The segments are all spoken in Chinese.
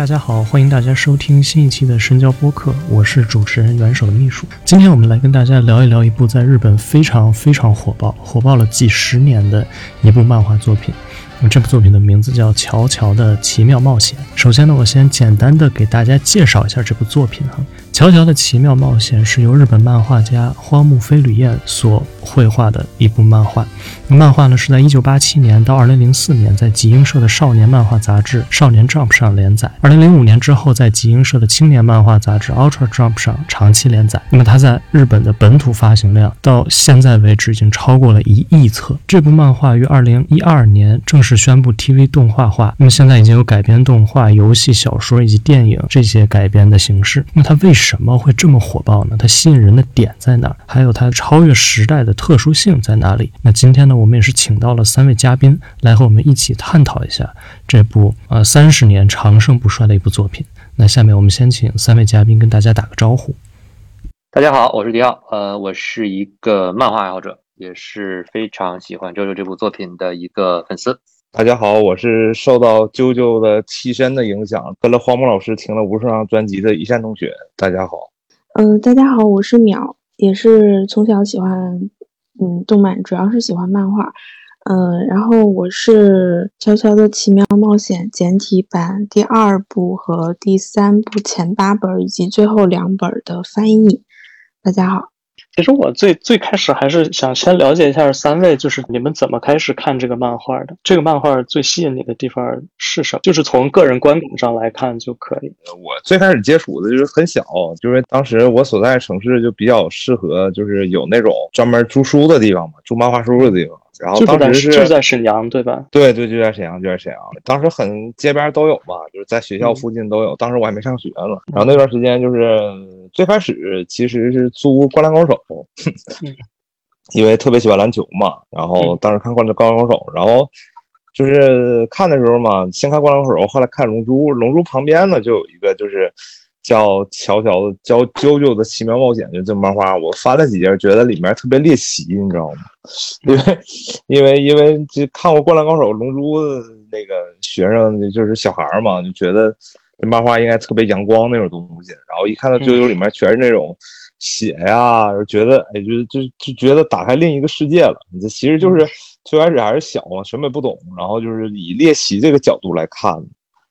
大家好，欢迎大家收听新一期的深交播客，我是主持人元首的秘书。今天我们来跟大家聊一聊一部在日本非常非常火爆、火爆了几十年的一部漫画作品。这部作品的名字叫《乔乔的奇妙冒险》。首先呢，我先简单的给大家介绍一下这部作品哈。《乔乔的奇妙冒险》是由日本漫画家荒木飞吕彦所绘画的一部漫画。漫画呢是在1987年到2004年在集英社的少年漫画杂志《少年 Jump》上连载，2005年之后在集英社的青年漫画杂志《Ultra Jump》上长期连载。那么它在日本的本土发行量到现在为止已经超过了一亿册。这部漫画于2012年正式宣布 TV 动画化，那么现在已经有改编动画、游戏、小说以及电影这些改编的形式。那它为什什么会这么火爆呢？它吸引人的点在哪？还有它超越时代的特殊性在哪里？那今天呢，我们也是请到了三位嘉宾来和我们一起探讨一下这部呃三十年长盛不衰的一部作品。那下面我们先请三位嘉宾跟大家打个招呼。大家好，我是迪奥，呃，我是一个漫画爱好者，也是非常喜欢《JoJo》这部作品的一个粉丝。大家好，我是受到啾啾的栖身的影响，跟了荒木老师听了无数张专辑的一线同学。大家好，嗯，大家好，我是淼，也是从小喜欢嗯动漫，主要是喜欢漫画，嗯，然后我是《悄悄的奇妙冒险》简体版第二部和第三部前八本以及最后两本的翻译。大家好。其实我最最开始还是想先了解一下三位，就是你们怎么开始看这个漫画的？这个漫画最吸引你的地方是什么？就是从个人观点上来看就可以。我最开始接触的就是很小，就是当时我所在城市就比较适合，就是有那种专门租书的地方嘛，租漫画书的地方。然后当时是就在沈阳，对吧？对对，就在沈阳，就在沈阳。当时很街边都有嘛，就是在学校附近都有。当时我还没上学呢。然后那段时间就是最开始其实是租《灌篮高手》，因为特别喜欢篮球嘛。然后当时看《灌篮高手》，然后就是看的时候嘛，先看《灌篮高手》，后来看《龙珠》。《龙珠》旁边呢就有一个就是。叫乔乔的叫啾啾的奇妙冒险，就这漫画，我翻了几页，觉得里面特别猎奇，你知道吗？因为因为因为就看过《灌篮高手》《龙珠》那个学生就是小孩嘛，就觉得这漫画应该特别阳光那种东西。然后一看到啾啾里面全是那种血呀，觉得哎，就就就觉得打开另一个世界了。这其实就是最开始还是小嘛，什么也不懂，然后就是以猎奇这个角度来看。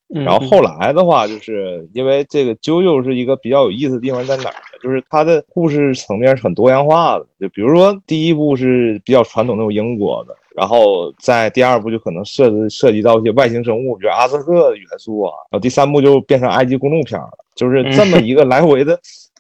然后后来的话，就是因为这个啾啾是一个比较有意思的地方在哪儿呢？就是它的故事层面是很多样化的。就比如说第一部是比较传统那种英国的，然后在第二部就可能涉及涉及到一些外星生物，比如阿兹特的元素啊，然后第三部就变成埃及公路片了，就是这么一个来回的。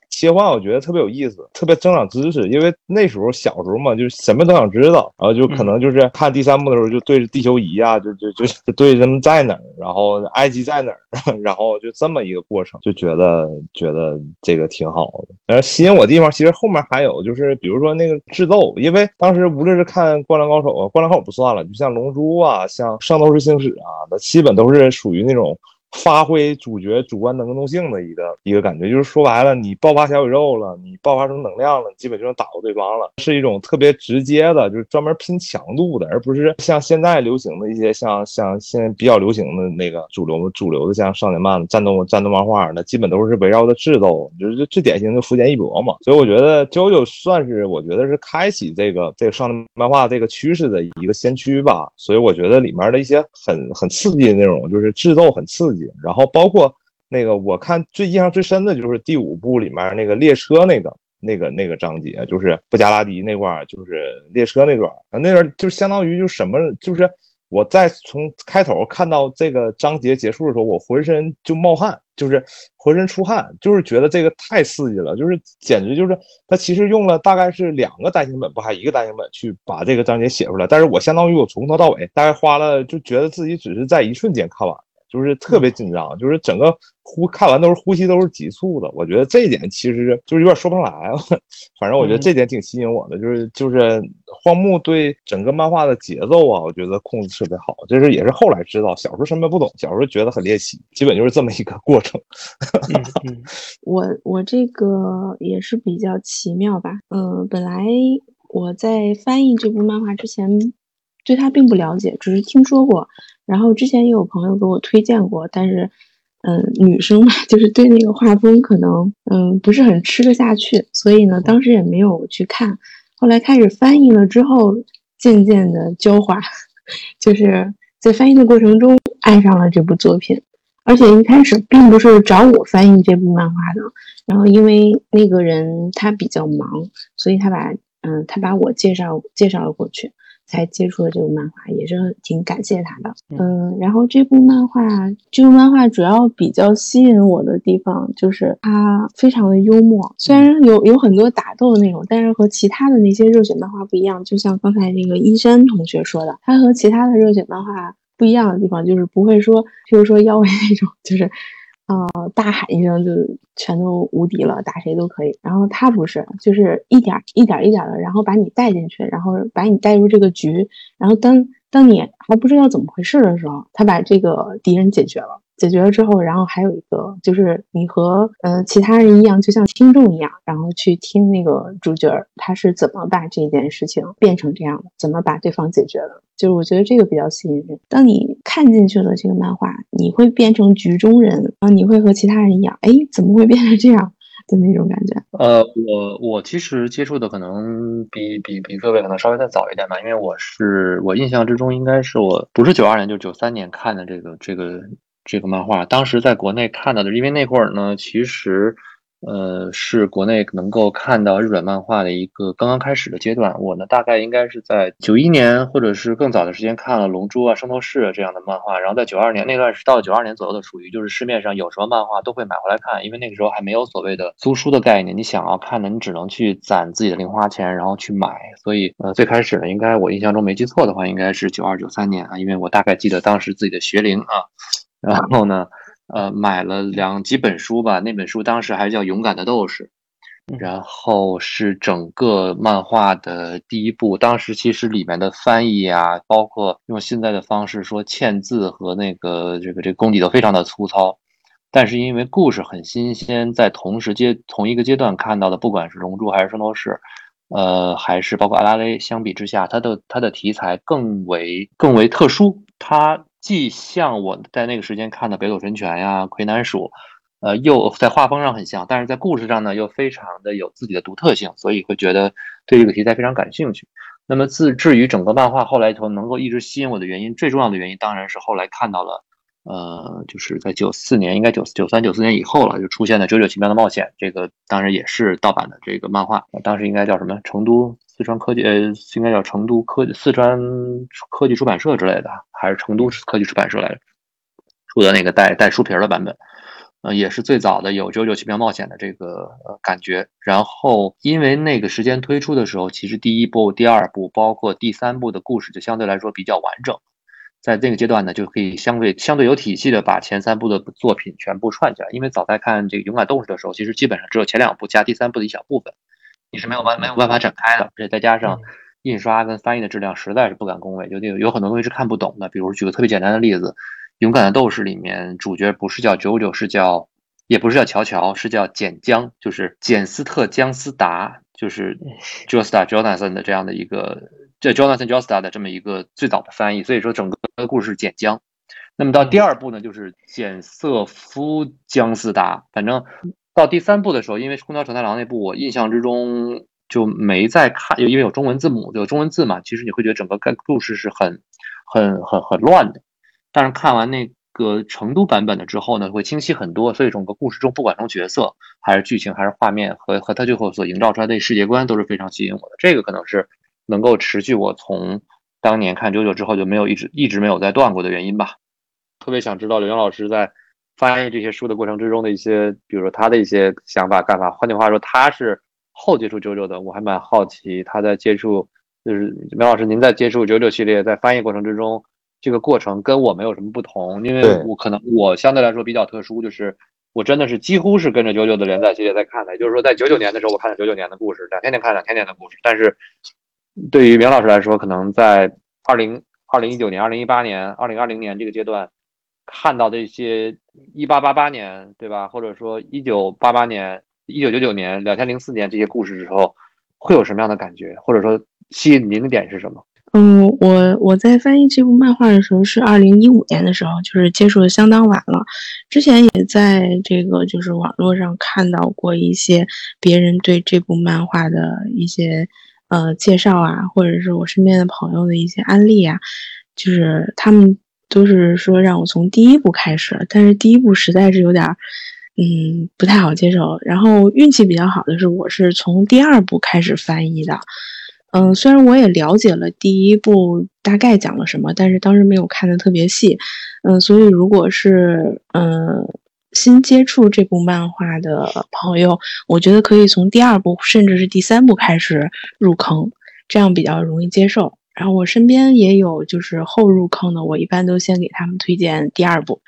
切换我觉得特别有意思，特别增长知识，因为那时候小时候嘛，就是什么都想知道，然后就可能就是看第三部的时候就对着地球仪啊，就就就就对他们在哪儿，然后埃及在哪儿，然后就这么一个过程，就觉得觉得这个挺好的。然后吸引我地方其实后面还有就是，比如说那个智斗，因为当时无论是看《灌篮高手》啊，《灌篮高手》不算了，就像《龙珠》啊，像《圣斗士星矢》啊，那基本都是属于那种。发挥主角主观能动性的一个一个感觉，就是说白了，你爆发小宇宙了，你爆发成能量了，基本就能打过对方了，是一种特别直接的，就是专门拼强度的，而不是像现在流行的一些像像现在比较流行的那个主流主流的像少年漫、战斗战斗漫画，那基本都是围绕着智斗，就是最典型的福建一博嘛。所以我觉得九九算是我觉得是开启这个这个少年漫画这个趋势的一个先驱吧。所以我觉得里面的一些很很刺激的内容，就是智斗很刺激。然后包括那个，我看最印象最深的就是第五部里面那个列车那个那个那个章节，就是布加拉迪那块儿，就是列车那段儿，那段就相当于就什么，就是我在从开头看到这个章节结束的时候，我浑身就冒汗，就是浑身出汗，就是觉得这个太刺激了，就是简直就是他其实用了大概是两个单行本，不还一个单行本去把这个章节写出来，但是我相当于我从头到尾大概花了，就觉得自己只是在一瞬间看完。就是特别紧张，就是整个呼看完都是呼吸都是急促的。我觉得这一点其实就是有点说不上来，反正我觉得这点挺吸引我的。就是就是荒木对整个漫画的节奏啊，我觉得控制特别好。这是也是后来知道，小时候什么不懂，小时候觉得很猎奇，基本就是这么一个过程。我我这个也是比较奇妙吧。嗯，本来我在翻译这部漫画之前，对他并不了解，只是听说过。然后之前也有朋友给我推荐过，但是，嗯，女生嘛，就是对那个画风可能，嗯，不是很吃得下去，所以呢，当时也没有去看。后来开始翻译了之后，渐渐的焦化，就是在翻译的过程中爱上了这部作品。而且一开始并不是找我翻译这部漫画的，然后因为那个人他比较忙，所以他把，嗯，他把我介绍介绍了过去。才接触了这部漫画，也是挺感谢他的。嗯，然后这部漫画，这部漫画主要比较吸引我的地方就是它非常的幽默，虽然有有很多打斗的内容，但是和其他的那些热血漫画不一样。就像刚才那个一山同学说的，它和其他的热血漫画不一样的地方就是不会说，譬如说腰围那种，就是。啊，大喊一声就全都无敌了，打谁都可以。然后他不是，就是一点一点一点的，然后把你带进去，然后把你带入这个局。然后当当你还不知道怎么回事的时候，他把这个敌人解决了。解决了之后，然后还有一个就是你和嗯其他人一样，就像听众一样，然后去听那个主角他是怎么把这件事情变成这样的，怎么把对方解决的。就是我觉得这个比较吸引人。当你看进去了这个漫画，你会变成局中人啊，你会和其他人一样，哎，怎么会变成这样的那种感觉？呃，我我其实接触的可能比比比各位可能稍微再早一点吧，因为我是我印象之中应该是我不是九二年，就九三年看的这个这个。这个漫画当时在国内看到的，因为那会儿呢，其实，呃，是国内能够看到日本漫画的一个刚刚开始的阶段。我呢，大概应该是在九一年或者是更早的时间看了《龙珠》啊、《圣斗士》这样的漫画，然后在九二年那段是到九二年左右的，属于就是市面上有什么漫画都会买回来看，因为那个时候还没有所谓的租书的概念，你想要看的，你只能去攒自己的零花钱，然后去买。所以，呃，最开始呢，应该我印象中没记错的话，应该是九二九三年啊，因为我大概记得当时自己的学龄啊。然后呢，呃，买了两几本书吧。那本书当时还叫《勇敢的斗士》，然后是整个漫画的第一部。当时其实里面的翻译啊，包括用现在的方式说嵌字和那个这个这个功底都非常的粗糙。但是因为故事很新鲜，在同时阶同一个阶段看到的，不管是《龙珠》还是《圣斗士》，呃，还是包括《阿拉蕾》，相比之下，它的它的题材更为更为特殊，它。既像我在那个时间看的《北斗神拳》呀，《魁南鼠》，呃，又在画风上很像，但是在故事上呢又非常的有自己的独特性，所以会觉得对这个题材非常感兴趣。那么自至于整个漫画后来头能够一直吸引我的原因，最重要的原因当然是后来看到了，呃，就是在九四年，应该九九三九四年以后了，就出现了《九九奇妙的冒险》，这个当然也是盗版的这个漫画，当时应该叫什么？成都。四川科技呃，应该叫成都科技四川科技出版社之类的，还是成都科技出版社来着？出的那个带带书皮儿的版本，呃，也是最早的有《九九奇妙冒险》的这个呃感觉。然后因为那个时间推出的时候，其实第一部、第二部，包括第三部的故事就相对来说比较完整，在那个阶段呢，就可以相对相对有体系的把前三部的作品全部串起来。因为早在看这个《勇敢斗士》的时候，其实基本上只有前两部加第三部的一小部分。你是没有办没有办法展开的，而且再加上印刷跟翻译的质量实在是不敢恭维，就有有很多东西是看不懂的。比如举个特别简单的例子，《勇敢的斗士》里面主角不是叫 JoJo，，是叫也不是叫乔乔，是叫简江，就是简斯特江斯达，就是 Josta Jonathan 的这样的一个这 Jonathan Josta 的这么一个最早的翻译。所以说整个故事简江。那么到第二部呢，就是简瑟夫江斯达，反正。到第三部的时候，因为《空调承太郎》那部，我印象之中就没再看，因为有中文字母，有中文字嘛。其实你会觉得整个故事是很、很、很、很乱的。但是看完那个成都版本的之后呢，会清晰很多。所以整个故事中，不管从角色还是剧情，还是画面和和他最后所营造出来的世界观，都是非常吸引我的。这个可能是能够持续我从当年看九九之后就没有一直一直没有再断过的原因吧。特别想知道刘洋老师在翻译这些书的过程之中的一些，比如说他的一些想法看法。换句话说，他是后接触九九的，我还蛮好奇他在接触，就是苗老师您在接触九九系列在翻译过程之中，这个过程跟我们有什么不同？因为我可能我相对来说比较特殊，就是我真的是几乎是跟着九九的连载系列在看的，也就是说在九九年的时候我看了九九年的故事，两千年看两千年的故事，但是对于苗老师来说，可能在二零二零一九年、二零一八年、二零二零年这个阶段。看到的一些一八八八年，对吧？或者说一九八八年、一九九九年、两千零四年这些故事之后，会有什么样的感觉？或者说吸引您的点是什么？嗯，我我在翻译这部漫画的时候是二零一五年的时候，就是接触的相当晚了。之前也在这个就是网络上看到过一些别人对这部漫画的一些呃介绍啊，或者是我身边的朋友的一些案例啊，就是他们。都是说让我从第一部开始，但是第一部实在是有点，嗯，不太好接受。然后运气比较好的是，我是从第二部开始翻译的。嗯，虽然我也了解了第一部大概讲了什么，但是当时没有看的特别细。嗯，所以如果是嗯新接触这部漫画的朋友，我觉得可以从第二部甚至是第三部开始入坑，这样比较容易接受。然后我身边也有就是后入坑的，我一般都先给他们推荐第二部，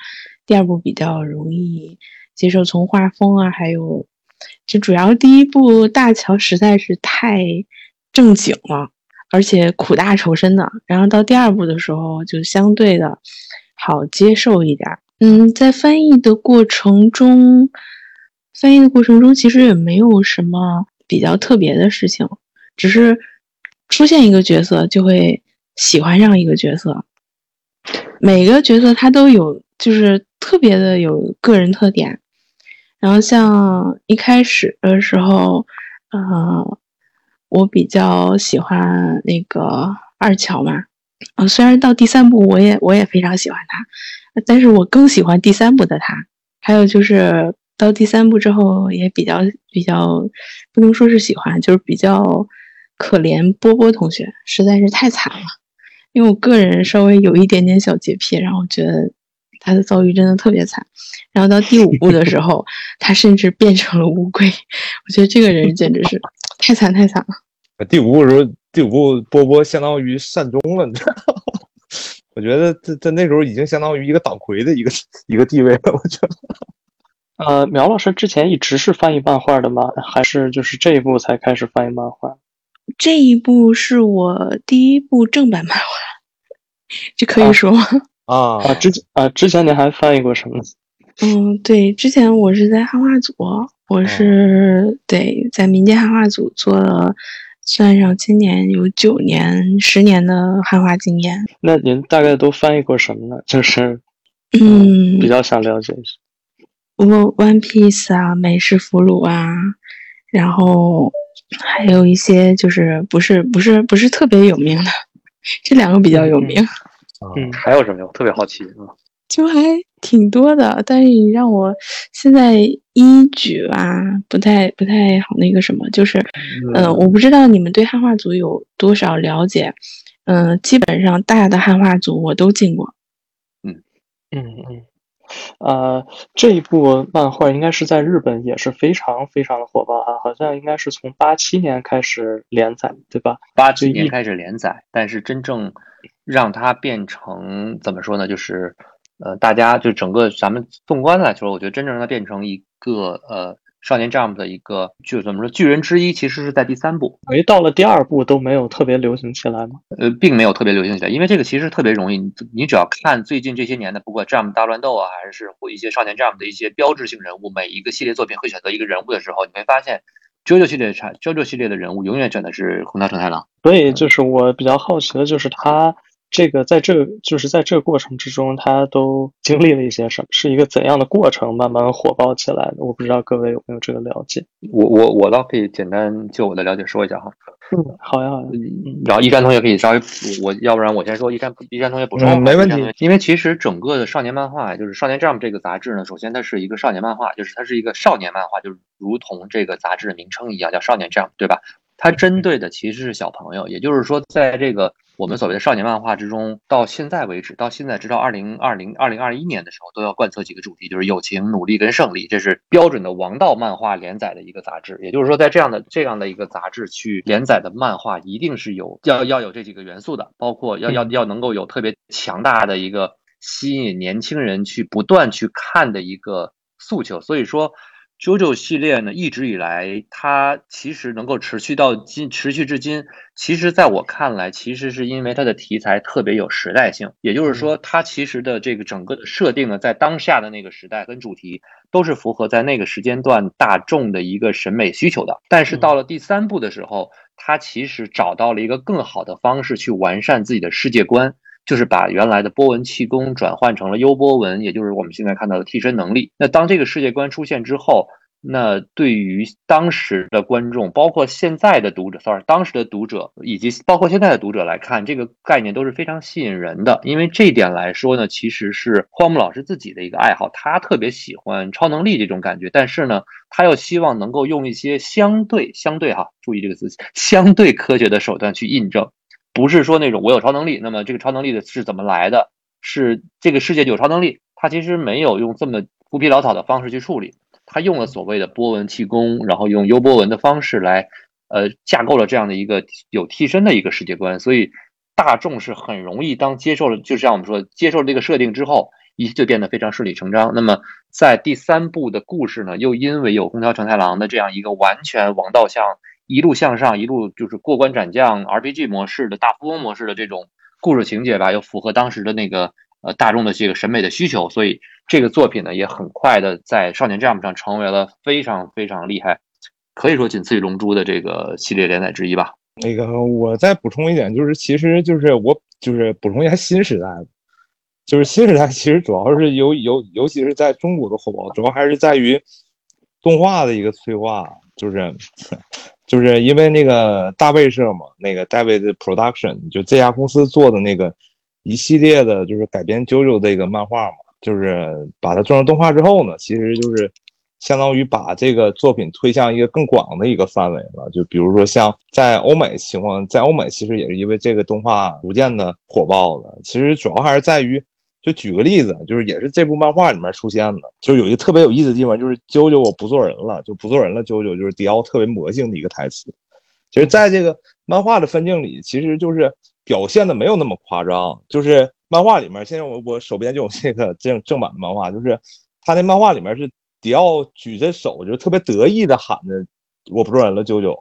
第二部比较容易接受，从画风啊，还有就主要第一部大乔实在是太正经了，而且苦大仇深的。然后到第二部的时候就相对的好接受一点。嗯，在翻译的过程中，翻译的过程中其实也没有什么比较特别的事情，只是。出现一个角色就会喜欢上一个角色，每个角色他都有就是特别的有个人特点。然后像一开始的时候，呃，我比较喜欢那个二乔嘛，啊，虽然到第三部我也我也非常喜欢他，但是我更喜欢第三部的他。还有就是到第三部之后也比较比较不能说是喜欢，就是比较。可怜波波同学实在是太惨了，因为我个人稍微有一点点小洁癖，然后觉得他的遭遇真的特别惨。然后到第五部的时候，他甚至变成了乌龟，我觉得这个人简直是太惨太惨了。第五部的时候，第五部波波相当于善终了，你知道吗？我觉得在在那时候已经相当于一个党魁的一个一个地位了。我觉得，呃，苗老师之前一直是翻译漫画的吗？还是就是这一部才开始翻译漫画？这一部是我第一部正版漫画，这可以说吗？啊啊！之前啊，之前您还翻译过什么？嗯，对，之前我是在汉化组，我是对在民间汉化组做了，算上今年有九年、十年的汉化经验。那您大概都翻译过什么呢？就是嗯，比较想了解一下。我 One Piece 啊，美式俘虏啊，然后。还有一些就是不是不是不是特别有名的，这两个比较有名。嗯，还有什么？我特别好奇啊。就还挺多的，但是你让我现在一举吧，不太不太好那个什么，就是嗯，我不知道你们对汉化组有多少了解。嗯，基本上大的汉化组我都进过。嗯嗯嗯。呃，这一部漫画应该是在日本也是非常非常的火爆啊，好像应该是从八七年开始连载，对吧？八七年开始连载，但是真正让它变成怎么说呢？就是呃，大家就整个咱们纵观来说，我觉得真正让它变成一个呃。少年 Jump 的一个就怎么说巨人之一，其实是在第三部，没到了第二部都没有特别流行起来吗？呃，并没有特别流行起来，因为这个其实特别容易，你你只要看最近这些年的，不管 Jump 大乱斗啊，还是或一些少年 Jump 的一些标志性人物，每一个系列作品会选择一个人物的时候，你会发现，JoJo 系列产 JoJo 系列的人物永远选的是红桃成太郎。所以就是我比较好奇的就是他。这个在这就是在这个过程之中，他都经历了一些什么？是一个怎样的过程，慢慢火爆起来的？我不知道各位有没有这个了解。我我我倒可以简单就我的了解说一下哈。嗯，好呀。然后一山同学可以稍微，我要不然我先说，一山一山同学补充。没问题。因为其实整个的少年漫画，就是《少年 Jump》这个杂志呢，首先它是一个少年漫画，就是它是一个少年漫画，就是如同这个杂志的名称一样，叫《少年 Jump》，对吧？它针对的其实是小朋友，也就是说，在这个。我们所谓的少年漫画之中，到现在为止，到现在直到二零二零二零二一年的时候，都要贯彻几个主题，就是友情、努力跟胜利，这是标准的王道漫画连载的一个杂志。也就是说，在这样的这样的一个杂志去连载的漫画，一定是有要要有这几个元素的，包括要要要能够有特别强大的一个吸引年轻人去不断去看的一个诉求。所以说。JoJo 系列呢，一直以来它其实能够持续到今，持续至今，其实在我看来，其实是因为它的题材特别有时代性。也就是说，它其实的这个整个的设定呢，在当下的那个时代跟主题都是符合在那个时间段大众的一个审美需求的。但是到了第三部的时候，它其实找到了一个更好的方式去完善自己的世界观。就是把原来的波纹气功转换成了优波纹，也就是我们现在看到的替身能力。那当这个世界观出现之后，那对于当时的观众，包括现在的读者，sorry，当时的读者以及包括现在的读者来看，这个概念都是非常吸引人的。因为这点来说呢，其实是荒木老师自己的一个爱好，他特别喜欢超能力这种感觉，但是呢，他又希望能够用一些相对相对哈，注意这个词，相对科学的手段去印证。不是说那种我有超能力，那么这个超能力的是怎么来的？是这个世界就有超能力？他其实没有用这么浮皮潦草的方式去处理，他用了所谓的波纹气功，然后用优波纹的方式来，呃，架构了这样的一个有替身的一个世界观。所以大众是很容易当接受了，就像我们说接受这个设定之后，一切就变得非常顺理成章。那么在第三部的故事呢，又因为有空调承太郎的这样一个完全王道向。一路向上，一路就是过关斩将 RPG 模式的大富翁模式的这种故事情节吧，又符合当时的那个呃大众的这个审美的需求，所以这个作品呢也很快的在少年 Jump 上成为了非常非常厉害，可以说仅次于龙珠的这个系列连载之一吧。那个我再补充一点，就是其实就是我就是补充一下新时代，就是新时代其实主要是尤尤尤其是在中国的火爆，主要还是在于动画的一个催化，就是。就是因为那个大卫社嘛，那个 David Production 就这家公司做的那个一系列的，就是改编 JoJo 这个漫画嘛，就是把它做成动画之后呢，其实就是相当于把这个作品推向一个更广的一个范围了。就比如说像在欧美情况，在欧美其实也是因为这个动画逐渐的火爆了。其实主要还是在于。就举个例子，就是也是这部漫画里面出现的，就是有一个特别有意思的地方，就是啾啾我不做人了，就不做人了。啾啾就是迪奥特别魔性的一个台词。其实在这个漫画的分镜里，其实就是表现的没有那么夸张。就是漫画里面，现在我我手边就有这个正正版的漫画，就是他那漫画里面是迪奥举着手，就特别得意的喊着“我不做人了，啾啾”。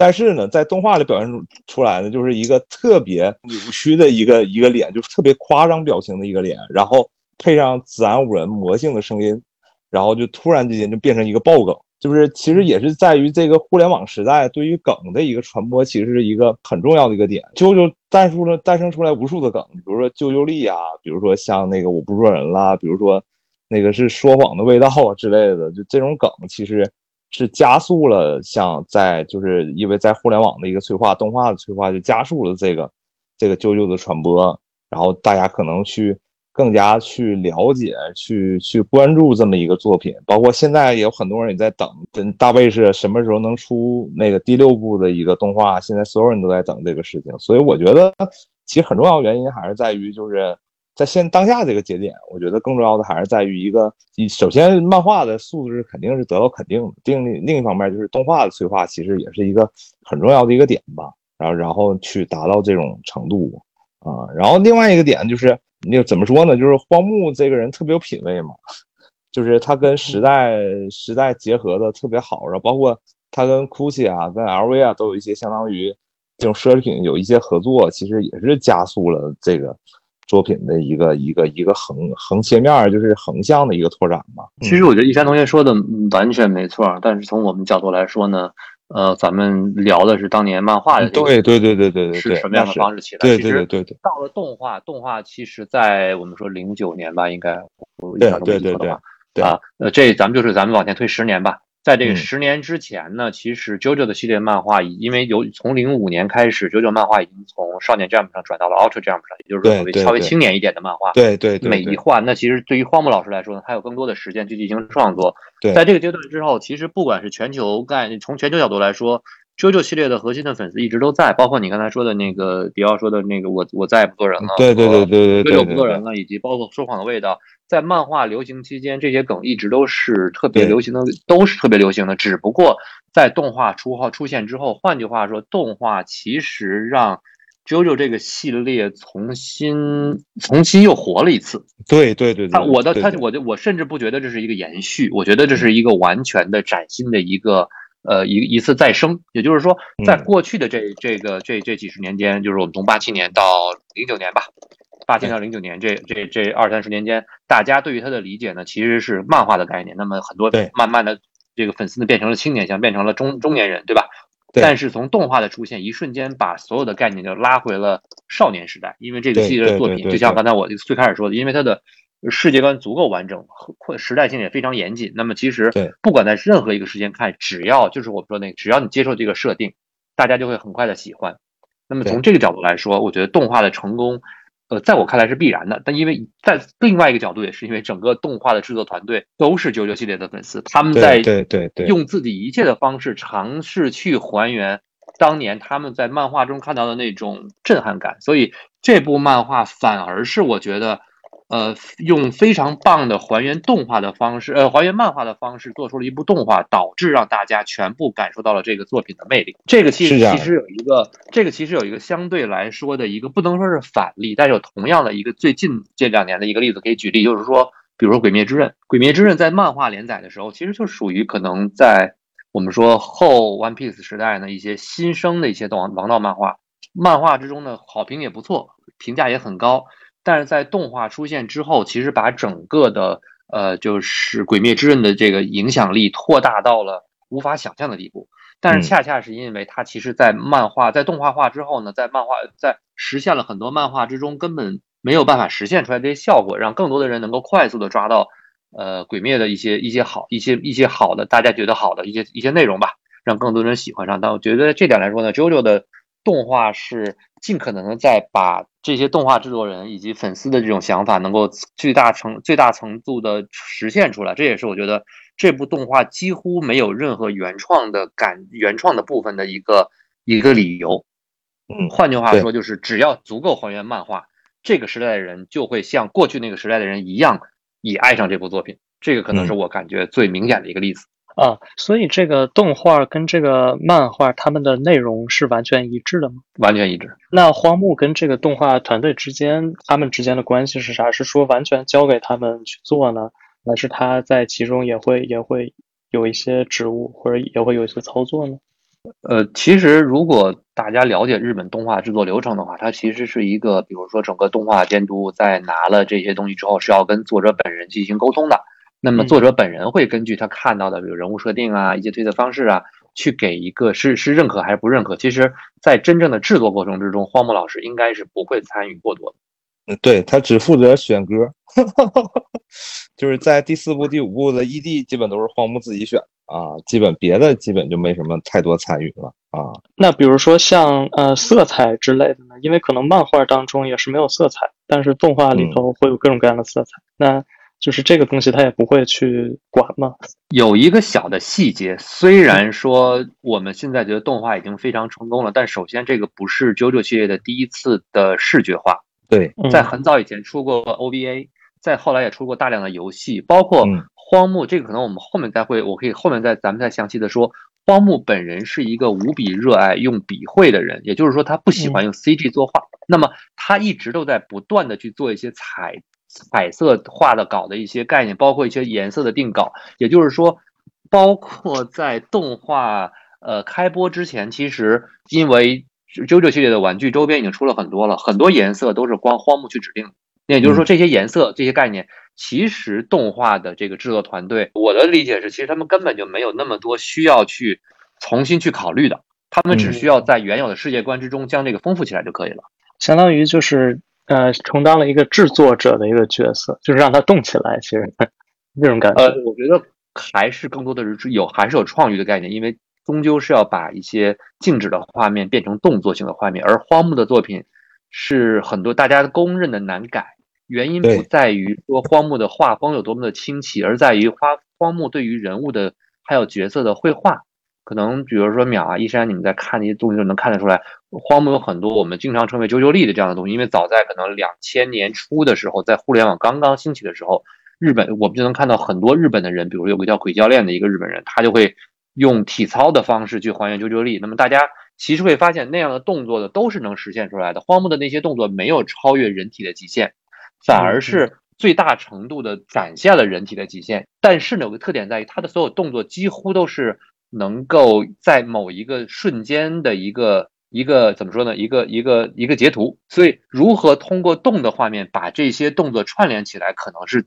但是呢，在动画里表现出出来的，就是一个特别扭曲的一个一个脸，就是特别夸张表情的一个脸，然后配上子安五人魔性的声音，然后就突然之间就变成一个爆梗，就是其实也是在于这个互联网时代对于梗的一个传播，其实是一个很重要的一个点。啾啾诞生了诞生出来无数的梗，比如说啾啾力啊，比如说像那个我不做人啦，比如说那个是说谎的味道啊之类的，就这种梗其实。是加速了，像在就是因为在互联网的一个催化，动画的催化，就加速了这个这个啾啾的传播，然后大家可能去更加去了解，去去关注这么一个作品。包括现在也有很多人也在等，跟大卫是什么时候能出那个第六部的一个动画，现在所有人都在等这个事情。所以我觉得，其实很重要原因还是在于就是。在现当下这个节点，我觉得更重要的还是在于一个，首先漫画的素质肯定是得到肯定的，另另一方面就是动画的催化，其实也是一个很重要的一个点吧。然后然后去达到这种程度啊。然后另外一个点就是，那怎么说呢？就是荒木这个人特别有品位嘛，就是他跟时代时代结合的特别好，然后包括他跟 GUCCI 啊、跟 LV 啊都有一些相当于这种奢侈品有一些合作，其实也是加速了这个。作品的一个一个一个横横切面，就是横向的一个拓展嘛。其实我觉得一山同学说的完全没错，但是从我们角度来说呢，呃，咱们聊的是当年漫画的对对对对对对是什么样的方式起来？对对对对对。到了动画，动画其实在我们说零九年吧，应该对对对对对啊，呃，这咱们就是咱们往前推十年吧。在这个十年之前呢，其实 JoJo 的系列漫画，因为由从零五年开始，JoJo 漫画已经从少年 Jump 上转到了 Ultra Jump 上，也就是说稍微青年一点的漫画。对对对。每一画，那其实对于荒木老师来说呢，他有更多的时间去进行创作。对。在这个阶段之后，其实不管是全球概，从全球角度来说，JoJo 系列的核心的粉丝一直都在，包括你刚才说的那个迪奥说的那个我我再也不做人了，对对对对对对，不做人了，以及包括说谎的味道，在漫画流行期间，这些梗一直都是特别流行的，都是特别流行的。只不过在动画出号出现之后，换句话说，动画其实让。JoJo 这个系列重新重新又活了一次，对对对，他我的他我就我甚至不觉得这是一个延续，我觉得这是一个完全的崭新的一个呃一一次再生。也就是说，在过去的这这个这这几十年间，就是我们从八七年到零九年吧，八七到零九年这这这二三十年间，大家对于他的理解呢，其实是漫画的概念。那么很多慢慢的这个粉丝呢变成了青年像变成了中中年人，对吧？但是从动画的出现，一瞬间把所有的概念就拉回了少年时代，因为这个系列的作品，就像刚才我最开始说的，因为它的世界观足够完整，时代性也非常严谨。那么其实不管在任何一个时间看，只要就是我们说那个，只要你接受这个设定，大家就会很快的喜欢。那么从这个角度来说，我觉得动画的成功。呃，在我看来是必然的，但因为在另外一个角度，也是因为整个动画的制作团队都是九九系列的粉丝，他们在对对对用自己一切的方式尝试去还原当年他们在漫画中看到的那种震撼感，所以这部漫画反而是我觉得。呃，用非常棒的还原动画的方式，呃，还原漫画的方式，做出了一部动画，导致让大家全部感受到了这个作品的魅力。这个其实其实有一个，这个其实有一个相对来说的一个不能说是反例，但是有同样的一个最近这两年的一个例子可以举例，就是说，比如说《鬼灭之刃》，《鬼灭之刃》在漫画连载的时候，其实就属于可能在我们说后 One Piece 时代呢一些新生的一些王王道漫画，漫画之中的好评也不错，评价也很高。但是在动画出现之后，其实把整个的呃，就是《鬼灭之刃》的这个影响力扩大到了无法想象的地步。但是恰恰是因为它其实，在漫画在动画化之后呢，在漫画在实现了很多漫画之中根本没有办法实现出来这些效果，让更多的人能够快速的抓到呃《鬼灭》的一些一些好一些一些好的大家觉得好的一些一些内容吧，让更多人喜欢上。但我觉得这点来说呢，JoJo 的动画是。尽可能的在把这些动画制作人以及粉丝的这种想法能够最大程最大程度的实现出来，这也是我觉得这部动画几乎没有任何原创的感原创的部分的一个一个理由。嗯，换句话说，就是只要足够还原漫画，这个时代的人就会像过去那个时代的人一样，也爱上这部作品。这个可能是我感觉最明显的一个例子。啊，所以这个动画跟这个漫画，他们的内容是完全一致的吗？完全一致。那荒木跟这个动画团队之间，他们之间的关系是啥？是说完全交给他们去做呢，还是他在其中也会也会有一些职务，或者也会有一些操作呢？呃，其实如果大家了解日本动画制作流程的话，它其实是一个，比如说整个动画监督在拿了这些东西之后，是要跟作者本人进行沟通的。那么作者本人会根据他看到的，比如人物设定啊，一些推测方式啊，去给一个是是认可还是不认可。其实，在真正的制作过程之中，荒木老师应该是不会参与过多的。嗯，对他只负责选歌，就是在第四部、第五部的 ED 基本都是荒木自己选啊，基本别的基本就没什么太多参与了啊。那比如说像呃色彩之类的呢？因为可能漫画当中也是没有色彩，但是动画里头会有各种各样的色彩。那就是这个东西，他也不会去管吗？有一个小的细节，虽然说我们现在觉得动画已经非常成功了，但首先这个不是 JoJo 系列的第一次的视觉化。对，在很早以前出过 OVA，在后来也出过大量的游戏，包括荒木。这个可能我们后面再会，我可以后面再咱们再详细的说。荒木本人是一个无比热爱用笔绘的人，也就是说他不喜欢用 CG 作画。那么他一直都在不断的去做一些彩。彩色画的稿的一些概念，包括一些颜色的定稿，也就是说，包括在动画呃开播之前，其实因为 JoJo 系列的玩具周边已经出了很多了，很多颜色都是光荒木去指定。那也就是说，这些颜色这些概念，其实动画的这个制作团队，我的理解是，其实他们根本就没有那么多需要去重新去考虑的，他们只需要在原有的世界观之中将这个丰富起来就可以了，相当于就是。呃，充当了一个制作者的一个角色，就是让他动起来。其实 那种感觉，呃，我觉得还是更多的是有，还是有创意的概念，因为终究是要把一些静止的画面变成动作性的画面。而荒木的作品是很多大家公认的难改，原因不在于说荒木的画风有多么的清奇，而在于花荒木对于人物的还有角色的绘画，可能比如说淼啊、一山，你们在看那些东西就能看得出来，荒木有很多我们经常称为“啾啾力”的这样的东西，因为早在可能两千年初的时候，在互联网刚刚兴起的时候，日本我们就能看到很多日本的人，比如有个叫鬼教练的一个日本人，他就会用体操的方式去还原啾啾力。那么大家其实会发现，那样的动作的都是能实现出来的。荒木的那些动作没有超越人体的极限，反而是。最大程度的展现了人体的极限，但是呢，有个特点在于，他的所有动作几乎都是能够在某一个瞬间的一个一个怎么说呢？一个一个一个截图。所以，如何通过动的画面把这些动作串联起来，可能是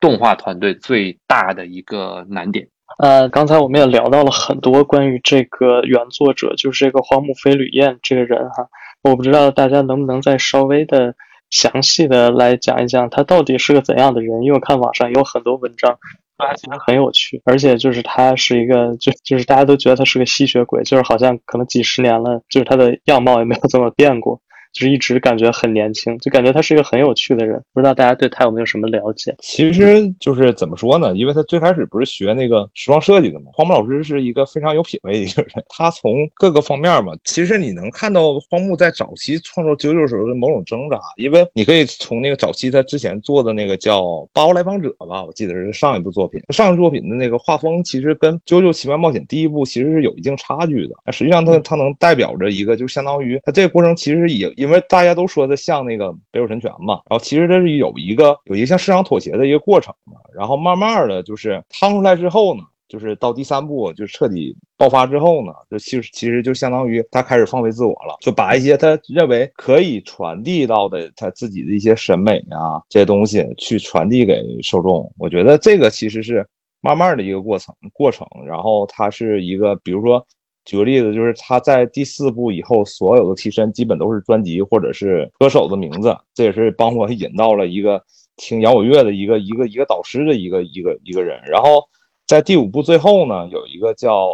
动画团队最大的一个难点。呃，刚才我们也聊到了很多关于这个原作者，就是这个荒木飞吕彦这个人哈，我不知道大家能不能再稍微的。详细的来讲一讲他到底是个怎样的人，因为我看网上有很多文章，他其实很有趣，而且就是他是一个，就就是大家都觉得他是个吸血鬼，就是好像可能几十年了，就是他的样貌也没有怎么变过。就是一直感觉很年轻，就感觉他是一个很有趣的人。不知道大家对他有没有什么了解？其实就是怎么说呢？因为他最开始不是学那个时装设计的嘛。荒木老师是一个非常有品位的一个人，他从各个方面嘛，其实你能看到荒木在早期创作九九时候的某种挣扎。因为你可以从那个早期他之前做的那个叫《八号来访者》吧，我记得是上一部作品。上一部作品的那个画风其实跟《九九奇妙冒险》第一部其实是有一定差距的。实际上，他他能代表着一个，就相当于他这个过程其实也。因为大家都说的像那个北斗神拳嘛，然后其实这是有一个有一个向市场妥协的一个过程嘛，然后慢慢的就是趟出来之后呢，就是到第三部就彻底爆发之后呢，就其实其实就相当于他开始放飞自我了，就把一些他认为可以传递到的他自己的一些审美啊这些东西去传递给受众。我觉得这个其实是慢慢的一个过程过程，然后他是一个比如说。举个例子，就是他在第四部以后，所有的替身基本都是专辑或者是歌手的名字，这也是帮我引到了一个听摇滚乐的一个一个一个导师的一个一个一个人。然后在第五部最后呢，有一个叫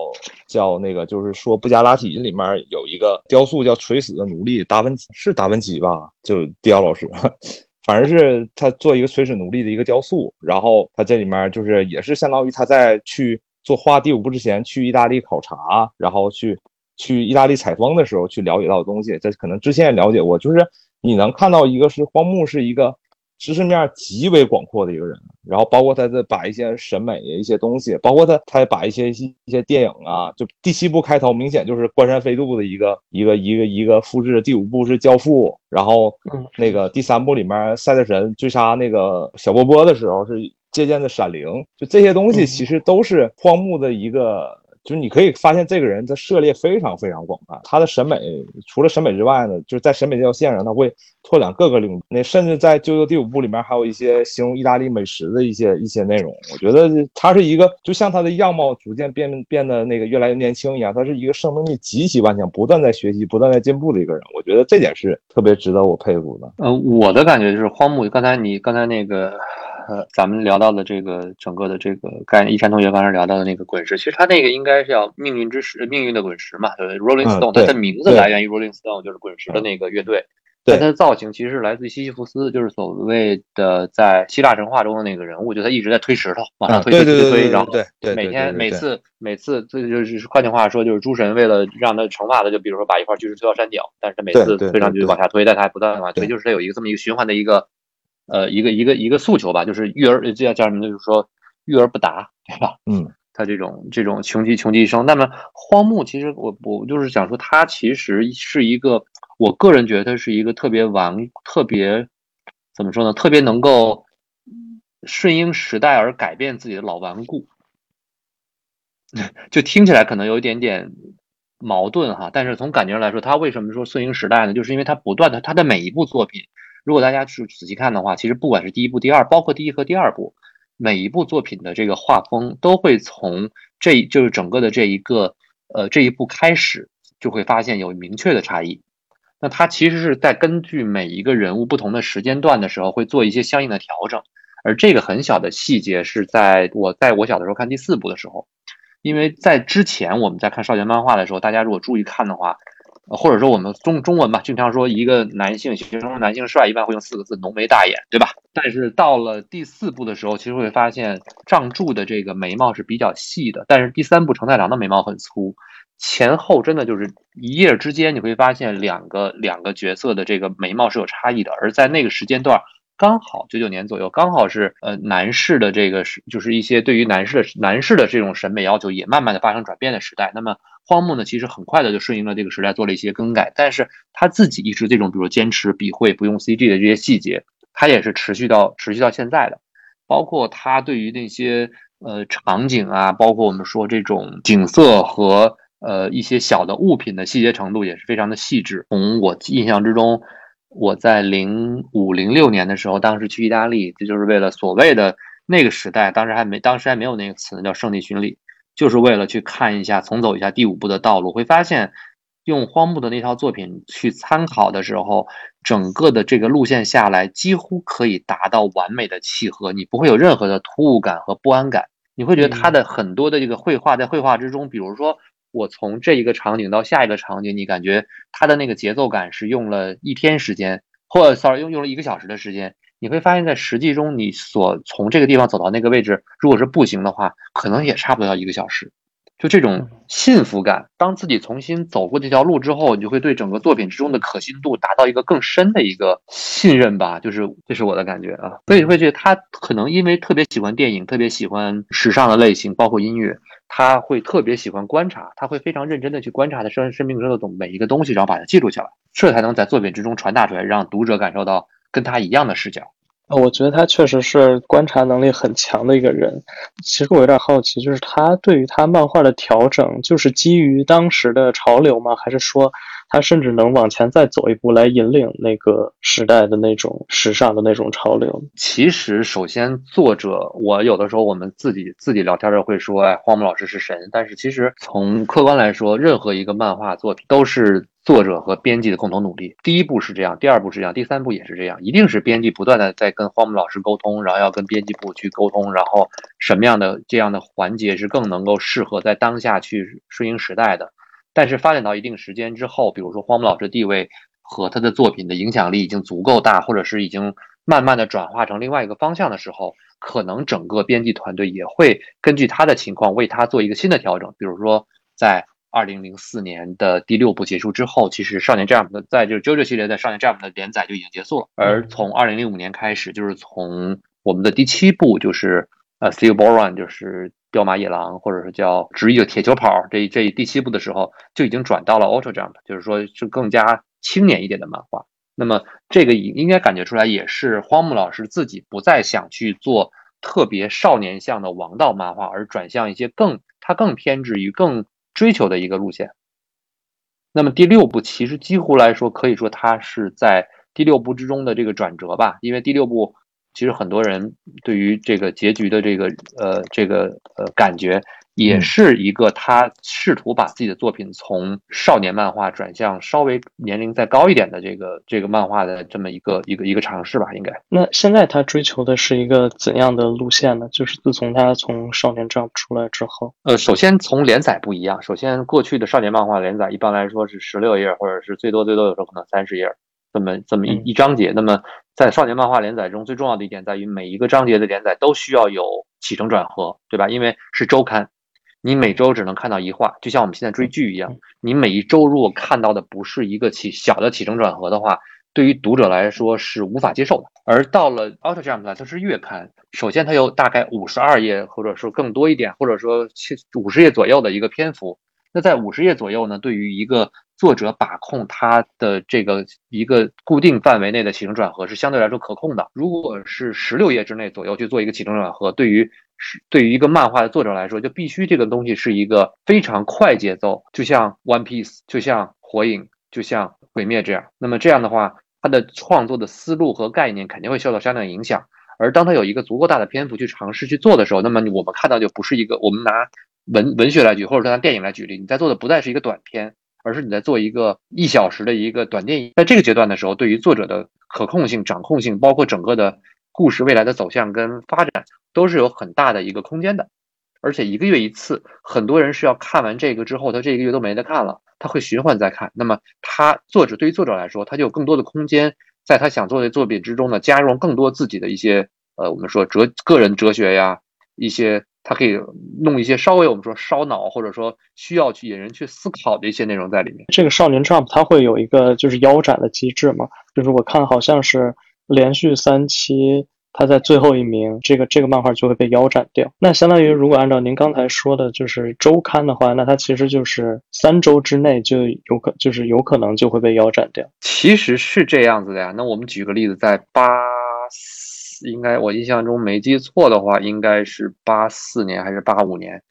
叫那个，就是说布加拉提里面有一个雕塑叫“垂死的奴隶”，达芬奇是达芬奇吧？就迪奥老师，反正是他做一个垂死奴隶的一个雕塑。然后他这里面就是也是相当于他在去。做画第五部之前去意大利考察，然后去去意大利采风的时候去了解到的东西，这可能之前也了解过。就是你能看到一个是荒木是一个知识面极为广阔的一个人，然后包括他的把一些审美的一些东西，包括他他把一些一些电影啊，就第七部开头明显就是关山飞渡的一个一个一个一个复制。第五部是教父，然后那个第三部里面赛德神追杀那个小波波的时候是。借鉴的《闪灵》，就这些东西其实都是荒木的一个，就是你可以发现这个人的涉猎非常非常广泛。他的审美除了审美之外呢，就是在审美这条线上，他会拓展各个领域。那甚至在《啾啾》第五部里面，还有一些形容意大利美食的一些一些内容。我觉得他是一个，就像他的样貌逐渐变变得那个越来越年轻一样，他是一个生命力极其顽强、不断在学习、不断在进步的一个人。我觉得这点是特别值得我佩服的。呃，我的感觉就是荒木，刚才你刚才那个。呃，咱们聊到的这个整个的这个，刚一山同学刚才聊到的那个滚石，其实他那个应该是叫命运之石，命运的滚石嘛，对，Rolling Stone，它的名字来源于 Rolling Stone，就是滚石的那个乐队。对，它的造型其实是来自于西西弗斯，就是所谓的在希腊神话中的那个人物，就他一直在推石头，往上推推推推，然后每天每次每次，这就是换句话说，就是诸神为了让他惩罚他，就比如说把一块巨石推到山顶，但是他每次推上去就往下推，但他还不断往下推，就是他有一个这么一个循环的一个。呃，一个一个一个诉求吧，就是育儿，这叫叫什么？就是说育儿不达，对吧？嗯，他这种这种穷极穷极一生。那么荒木其实我我就是想说，他其实是一个，我个人觉得他是一个特别顽、特别怎么说呢？特别能够顺应时代而改变自己的老顽固。就听起来可能有一点点矛盾哈，但是从感觉上来说，他为什么说顺应时代呢？就是因为他不断的他的每一部作品。如果大家去仔细看的话，其实不管是第一部、第二，包括第一和第二部，每一部作品的这个画风都会从这就是整个的这一个呃这一步开始，就会发现有明确的差异。那它其实是在根据每一个人物不同的时间段的时候，会做一些相应的调整。而这个很小的细节是在我在我小的时候看第四部的时候，因为在之前我们在看少年漫画的时候，大家如果注意看的话。或者说我们中中文吧，经常说一个男性形容男性帅，一般会用四个字：浓眉大眼，对吧？但是到了第四部的时候，其实会发现仗助的这个眉毛是比较细的，但是第三部成太郎的眉毛很粗，前后真的就是一夜之间，你会发现两个两个角色的这个眉毛是有差异的，而在那个时间段。刚好九九年左右，刚好是呃男士的这个是就是一些对于男士的男士的这种审美要求也慢慢的发生转变的时代。那么荒木呢，其实很快的就顺应了这个时代，做了一些更改。但是他自己一直这种比如坚持笔绘不用 CG 的这些细节，他也是持续到持续到现在的。包括他对于那些呃场景啊，包括我们说这种景色和呃一些小的物品的细节程度也是非常的细致。从我印象之中。我在零五零六年的时候，当时去意大利，这就是为了所谓的那个时代，当时还没，当时还没有那个词，叫圣地巡礼，就是为了去看一下，重走一下第五部的道路。会发现，用荒木的那套作品去参考的时候，整个的这个路线下来，几乎可以达到完美的契合，你不会有任何的突兀感和不安感，你会觉得他的很多的这个绘画在绘画之中，比如说。我从这一个场景到下一个场景，你感觉他的那个节奏感是用了一天时间，或者 sorry 用用了一个小时的时间，你会发现在实际中你所从这个地方走到那个位置，如果是步行的话，可能也差不多要一个小时。就这种幸福感，当自己重新走过这条路之后，你就会对整个作品之中的可信度达到一个更深的一个信任吧。就是这是我的感觉啊，所以会觉得他可能因为特别喜欢电影，特别喜欢时尚的类型，包括音乐。他会特别喜欢观察，他会非常认真的去观察他生生命中的东每一个东西，然后把它记录下来，这才能在作品之中传达出来，让读者感受到跟他一样的视角。我觉得他确实是观察能力很强的一个人。其实我有点好奇，就是他对于他漫画的调整，就是基于当时的潮流吗？还是说？他甚至能往前再走一步来引领那个时代的那种时尚的那种潮流。其实，首先作者，我有的时候我们自己自己聊天时会说，哎，荒木老师是神。但是，其实从客观来说，任何一个漫画作品都是作者和编辑的共同努力。第一步是这样，第二步是这样，第三步也是这样，一定是编辑不断的在跟荒木老师沟通，然后要跟编辑部去沟通，然后什么样的这样的环节是更能够适合在当下去顺应时代的。但是发展到一定时间之后，比如说荒木老师地位和他的作品的影响力已经足够大，或者是已经慢慢的转化成另外一个方向的时候，可能整个编辑团队也会根据他的情况为他做一个新的调整。比如说，在二零零四年的第六部结束之后，其实少年 Jump 的在就是 JoJo 系列在少年 Jump 的连载就已经结束了。而从二零零五年开始，就是从我们的第七部就是呃 s e e b o r o n 就是。彪马野狼，或者是叫直译的铁球跑，这这第七部的时候就已经转到了 Auto Jump，就是说是更加青年一点的漫画。那么这个应应该感觉出来，也是荒木老师自己不再想去做特别少年向的王道漫画，而转向一些更他更偏执于更追求的一个路线。那么第六部其实几乎来说可以说它是在第六部之中的这个转折吧，因为第六部。其实很多人对于这个结局的这个呃这个呃感觉，也是一个他试图把自己的作品从少年漫画转向稍微年龄再高一点的这个这个漫画的这么一个一个一个尝试吧，应该。那现在他追求的是一个怎样的路线呢？就是自从他从少年 Jump 出来之后，呃，首先从连载不一样，首先过去的少年漫画连载一般来说是十六页，或者是最多最多有时候可能三十页。这么这么一一章节，那么在少年漫画连载中，最重要的一点在于每一个章节的连载都需要有起承转合，对吧？因为是周刊，你每周只能看到一话，就像我们现在追剧一样，你每一周如果看到的不是一个起小的起承转合的话，对于读者来说是无法接受的。而到了 Auto Jump 呢，它是月刊，首先它有大概五十二页，或者说更多一点，或者说七五十页左右的一个篇幅。那在五十页左右呢，对于一个作者把控他的这个一个固定范围内的起承转合是相对来说可控的。如果是十六页之内左右去做一个起承转合，对于是对于一个漫画的作者来说，就必须这个东西是一个非常快节奏，就像 One Piece，就像火影，就像鬼灭这样。那么这样的话，他的创作的思路和概念肯定会受到相当影响。而当他有一个足够大的篇幅去尝试去做的时候，那么我们看到就不是一个我们拿。文文学来举，或者说拿电影来举例，你在做的不再是一个短片，而是你在做一个一小时的一个短电影。在这个阶段的时候，对于作者的可控性、掌控性，包括整个的故事未来的走向跟发展，都是有很大的一个空间的。而且一个月一次，很多人是要看完这个之后，他这一个月都没得看了，他会循环再看。那么他作者对于作者来说，他就有更多的空间，在他想做的作品之中呢，加入更多自己的一些呃，我们说哲个人哲学呀，一些他可以弄一些稍微我们说烧脑或者说需要去引人去思考的一些内容在里面。这个少年 Jump 它会有一个就是腰斩的机制嘛？就是我看好像是连续三期。他在最后一名，这个这个漫画就会被腰斩掉。那相当于，如果按照您刚才说的，就是周刊的话，那它其实就是三周之内就有可，就是有可能就会被腰斩掉。其实是这样子的呀。那我们举个例子，在八四，应该我印象中没记错的话，应该是八四年还是八五年？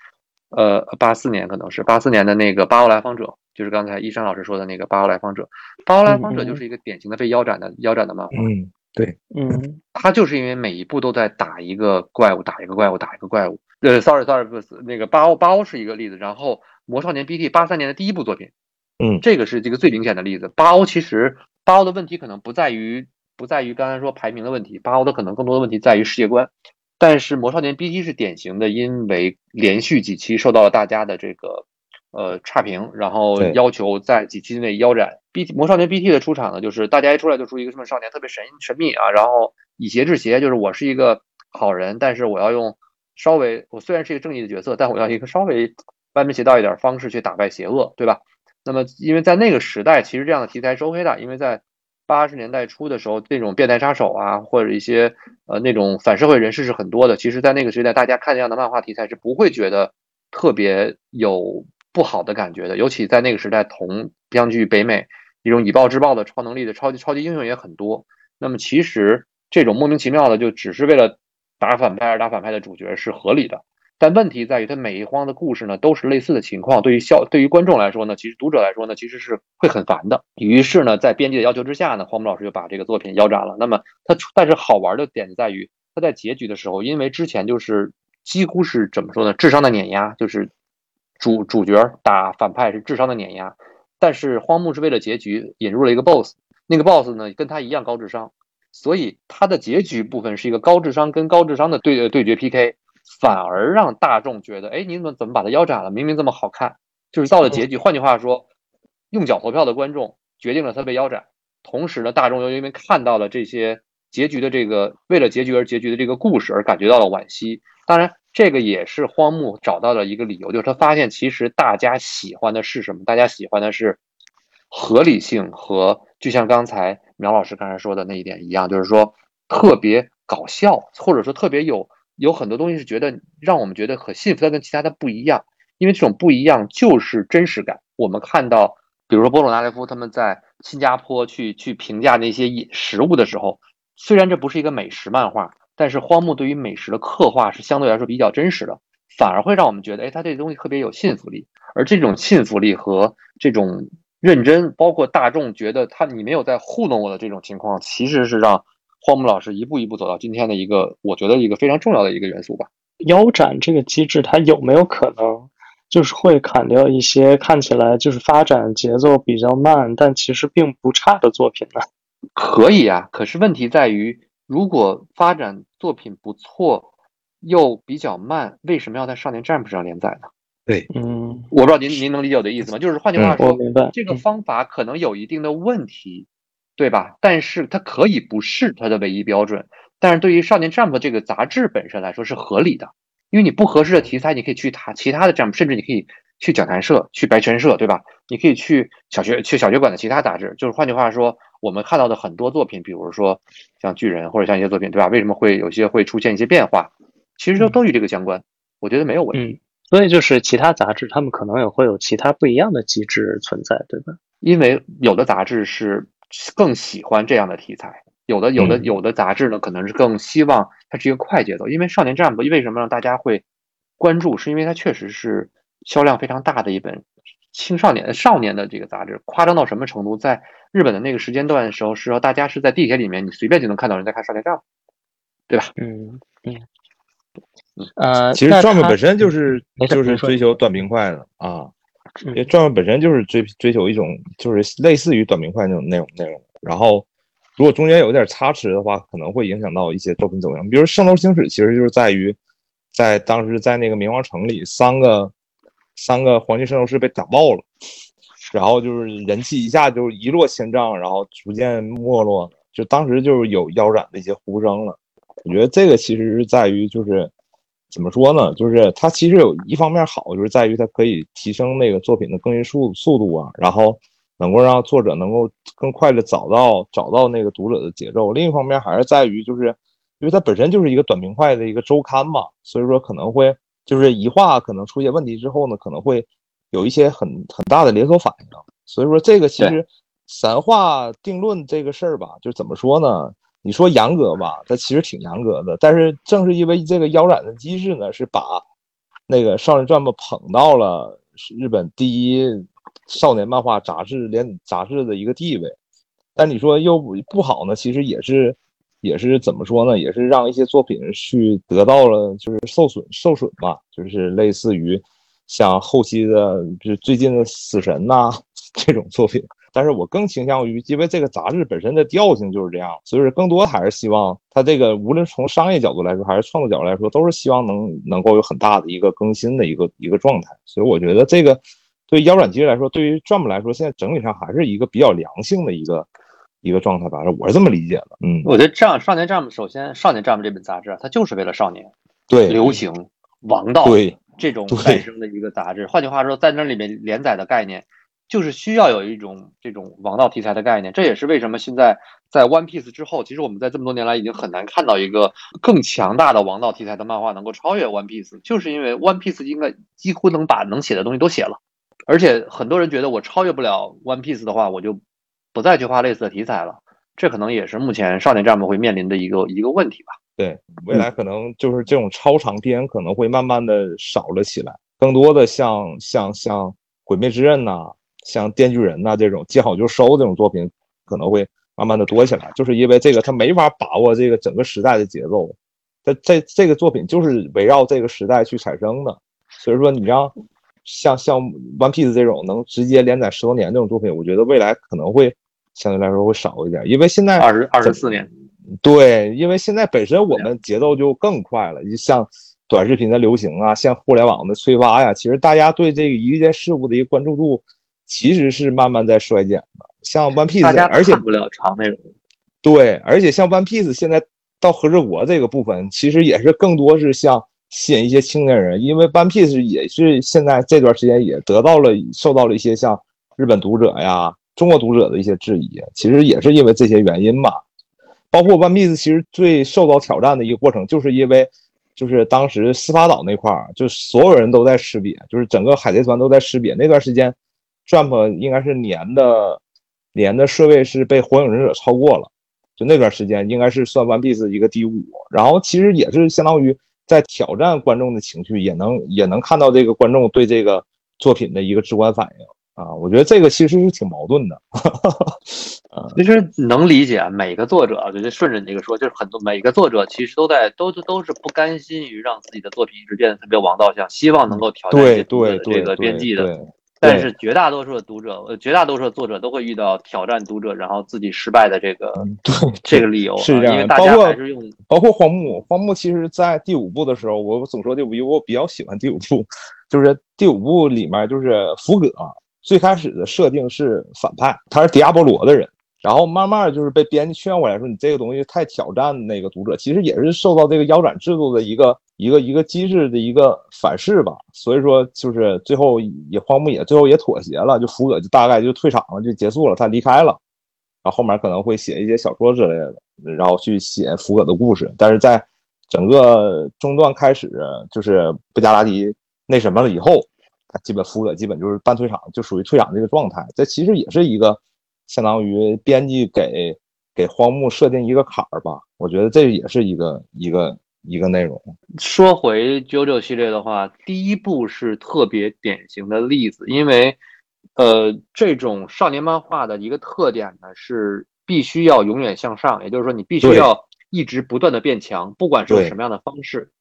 呃，八四年可能是八四年的那个《八欧来访者》，就是刚才一山老师说的那个《八欧来访者》。《八欧来访者》就是一个典型的被腰斩的腰斩的漫画。嗯。对，嗯，他就是因为每一步都在打一个怪物，打一个怪物，打一个怪物。呃，sorry，sorry，不是那个八欧，八欧是一个例子。然后魔少年 BT 八三年的第一部作品，嗯，这个是这个最明显的例子。八欧其实八欧的问题可能不在于不在于刚才说排名的问题，八欧的可能更多的问题在于世界观。但是魔少年 BT 是典型的，因为连续几期受到了大家的这个。呃，差评，然后要求在几期内腰斩。B T 魔少年 B T 的出场呢，就是大家一出来就出一个什么少年特别神神秘啊，然后以邪制邪，就是我是一个好人，但是我要用稍微，我虽然是一个正义的角色，但我要一个稍微歪门邪道一点方式去打败邪恶，对吧？那么因为在那个时代，其实这样的题材是 OK 的，因为在八十年代初的时候，那种变态杀手啊，或者一些呃那种反社会人士是很多的。其实，在那个时代，大家看这样的漫画题材是不会觉得特别有。不好的感觉的，尤其在那个时代，同相距北美一种以暴制暴的超能力的超级超级英雄也很多。那么其实这种莫名其妙的就只是为了打反派而打反派的主角是合理的。但问题在于，它每一荒的故事呢都是类似的情况，对于消对于观众来说呢，其实读者来说呢，其实是会很烦的。于是呢，在编辑的要求之下呢，荒木老师就把这个作品腰斩了。那么他但是好玩的点在于，他在结局的时候，因为之前就是几乎是怎么说呢，智商的碾压，就是。主主角打反派是智商的碾压，但是荒木是为了结局引入了一个 boss，那个 boss 呢跟他一样高智商，所以他的结局部分是一个高智商跟高智商的对对决 PK，反而让大众觉得，哎，你怎么怎么把他腰斩了？明明这么好看，就是到了结局。换句话说，用脚投票的观众决定了他被腰斩，同时呢，大众又因为看到了这些结局的这个为了结局而结局的这个故事而感觉到了惋惜。当然。这个也是荒木找到的一个理由，就是他发现其实大家喜欢的是什么？大家喜欢的是合理性和，就像刚才苗老师刚才说的那一点一样，就是说特别搞笑，或者说特别有有很多东西是觉得让我们觉得很幸福，它跟其他的不一样，因为这种不一样就是真实感。我们看到，比如说波鲁纳雷夫他们在新加坡去去评价那些食物的时候，虽然这不是一个美食漫画。但是荒木对于美食的刻画是相对来说比较真实的，反而会让我们觉得，哎，他这东西特别有信服力。而这种信服力和这种认真，包括大众觉得他你没有在糊弄我的这种情况，其实是让荒木老师一步一步走到今天的一个，我觉得一个非常重要的一个元素吧。腰斩这个机制，它有没有可能就是会砍掉一些看起来就是发展节奏比较慢，但其实并不差的作品呢？可以啊，可是问题在于。如果发展作品不错又比较慢，为什么要在少年 Jump 上连载呢？对，嗯，我不知道您您能理解我的意思吗？就是换句话说，我明白这个方法可能有一定的问题，对吧？但是它可以不是它的唯一标准。但是对于少年 Jump 这个杂志本身来说是合理的，因为你不合适的题材，你可以去他其他的 Jump，甚至你可以去讲谈社、去白泉社，对吧？你可以去小学去小学馆的其他杂志。就是换句话说。我们看到的很多作品，比如说像巨人或者像一些作品，对吧？为什么会有些会出现一些变化？其实都都与这个相关。我觉得没有问题。所以就是其他杂志，他们可能也会有其他不一样的机制存在，对吧？因为有的杂志是更喜欢这样的题材，有的有的有的杂志呢，可能是更希望它是一个快节奏。因为少年战部为什么让大家会关注？是因为它确实是销量非常大的一本。青少年、少年的这个杂志夸张到什么程度？在日本的那个时间段的时候，是说大家是在地铁里面，你随便就能看到人在看《少年战》，对吧？嗯嗯呃，其实《Jump 本身就是就是追求短平快的啊，因为《壮本身就是追追求一种就是类似于短平快那种内容内容。然后，如果中间有一点差池的话，可能会影响到一些作品走向。比如《圣斗星矢》，其实就是在于在当时在那个冥王城里，三个三个黄金圣斗士被打爆了，然后就是人气一下就一落千丈，然后逐渐没落，就当时就是有腰斩的一些呼声了。我觉得这个其实是在于就是怎么说呢，就是它其实有一方面好，就是在于它可以提升那个作品的更新速速度啊，然后能够让作者能够更快的找到找到那个读者的节奏。另一方面还是在于就是因为它本身就是一个短平快的一个周刊嘛，所以说可能会就是一话可能出现问题之后呢，可能会有一些很很大的连锁反应。所以说这个其实三话定论这个事儿吧，就是怎么说呢？你说严格吧，它其实挺严格的，但是正是因为这个腰斩的机制呢，是把那个《少年传》吧》捧到了日本第一少年漫画杂志连杂志的一个地位。但你说又不好呢，其实也是也是怎么说呢？也是让一些作品去得到了就是受损受损吧，就是类似于像后期的，就是最近的《死神》呐 这种作品。但是我更倾向于，因为这个杂志本身的调性就是这样，所以说更多还是希望它这个无论从商业角度来说，还是创作角度来说，都是希望能能够有很大的一个更新的一个一个状态。所以我觉得这个对腰斩机来说，对于 Jump 来说，现在整体上还是一个比较良性的一个一个状态吧。我是这么理解的。嗯，我觉得这样，少年 Jump 首先，少年 Jump 这本杂志它就是为了少年，对流行王道对这种诞生的一个杂志。换句话说，在那里面连载的概念。就是需要有一种这种王道题材的概念，这也是为什么现在在 One Piece 之后，其实我们在这么多年来已经很难看到一个更强大的王道题材的漫画能够超越 One Piece，就是因为 One Piece 应该几乎能把能写的东西都写了，而且很多人觉得我超越不了 One Piece 的话，我就不再去画类似的题材了，这可能也是目前少年 Jump 会面临的一个一个问题吧。对，未来可能就是这种超长篇可能会慢慢的少了起来，更多的像像像毁灭之刃呐。像《电锯人》呐这种见好就收这种作品，可能会慢慢的多起来，就是因为这个他没法把握这个整个时代的节奏，他这这个作品就是围绕这个时代去产生的，所以说你让像像《One Piece》这种能直接连载十多年这种作品，我觉得未来可能会相对来说会少一点，因为现在二十二十四年，对，因为现在本身我们节奏就更快了，就像短视频的流行啊，像互联网的催发呀，其实大家对这个一件事物的一个关注度。其实是慢慢在衰减的，像 One Piece，而且不了长内容。对，而且像 One Piece 现在到和之国这个部分，其实也是更多是像吸引一些青年人，因为 One Piece 也是现在这段时间也得到了受到了一些像日本读者呀、中国读者的一些质疑，其实也是因为这些原因吧。包括 One Piece 其实最受到挑战的一个过程，就是因为就是当时司法岛那块儿，就所有人都在识别，就是整个海贼团都在识别那段时间。Jump 应该是年的年的顺位是被火影忍者超过了，就那段时间应该是算 One Piece 一个第五，然后其实也是相当于在挑战观众的情绪，也能也能看到这个观众对这个作品的一个直观反应啊，我觉得这个其实是挺矛盾的，其实能理解每个作者，我觉得顺着你这个说，就是很多每个作者其实都在都都是不甘心于让自己的作品一直变得特别王道像，希望能够挑战一些读者的这个编辑的。但是绝大多数的读者，呃，绝大多数的作者都会遇到挑战读者，然后自己失败的这个 对 这个理由，是这样。包括用包括荒木，荒木其实在第五部的时候，我总说第五部，我比较喜欢第五部，就是第五部里面就是福葛最开始的设定是反派，他是迪亚波罗的人。然后慢慢就是被编辑劝过来说，你这个东西太挑战那个读者，其实也是受到这个腰斩制度的一个一个一个机制的一个反噬吧。所以说，就是最后也荒木也最后也妥协了，就福葛就大概就退场了，就结束了，他离开了。然后后面可能会写一些小说之类的，然后去写福葛的故事。但是在整个中段开始，就是布加拉迪那什么了以后，他基本福葛基本就是半退场，就属于退场这个状态。这其实也是一个。相当于编辑给给荒木设定一个坎儿吧，我觉得这也是一个一个一个内容。说回 JoJo 系列的话，第一部是特别典型的例子，因为呃，这种少年漫画的一个特点呢是必须要永远向上，也就是说你必须要一直不断的变强，不管是用什么样的方式。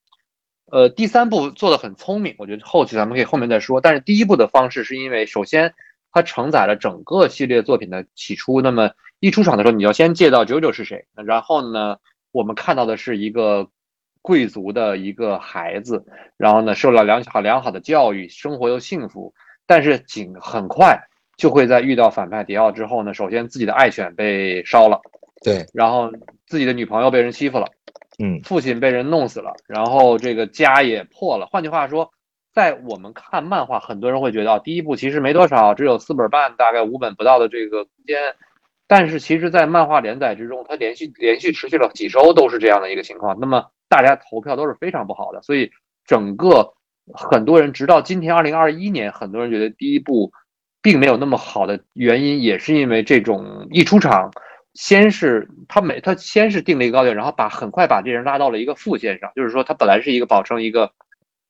呃，第三部做的很聪明，我觉得后期咱们可以后面再说。但是第一部的方式是因为首先。它承载了整个系列作品的起初。那么一出场的时候，你要先介绍九九是谁。然后呢，我们看到的是一个贵族的一个孩子，然后呢，受了良好良好的教育，生活又幸福，但是仅很快就会在遇到反派迪奥之后呢，首先自己的爱犬被烧了，对，然后自己的女朋友被人欺负了，嗯，父亲被人弄死了，然后这个家也破了。换句话说，在我们看漫画，很多人会觉得，第一部其实没多少，只有四本半，大概五本不到的这个空间。但是其实，在漫画连载之中，它连续连续持续了几周都是这样的一个情况。那么大家投票都是非常不好的，所以整个很多人直到今天二零二一年，很多人觉得第一部并没有那么好的原因，也是因为这种一出场，先是他每他先是定了一个高点，然后把很快把这人拉到了一个负线上，就是说他本来是一个保证一个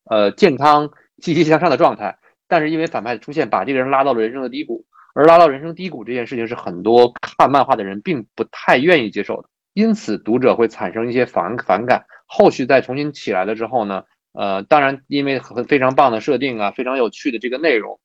呃健康积极向上的状态，但是因为反派的出现，把这个人拉到了人生的低谷。而拉到人生低谷这件事情是很多看漫画的人并不太愿意接受的，因此读者会产生一些反反感。后续再重新起来了之后呢，呃，当然因为很非常棒的设定啊，非常有趣的这个内容，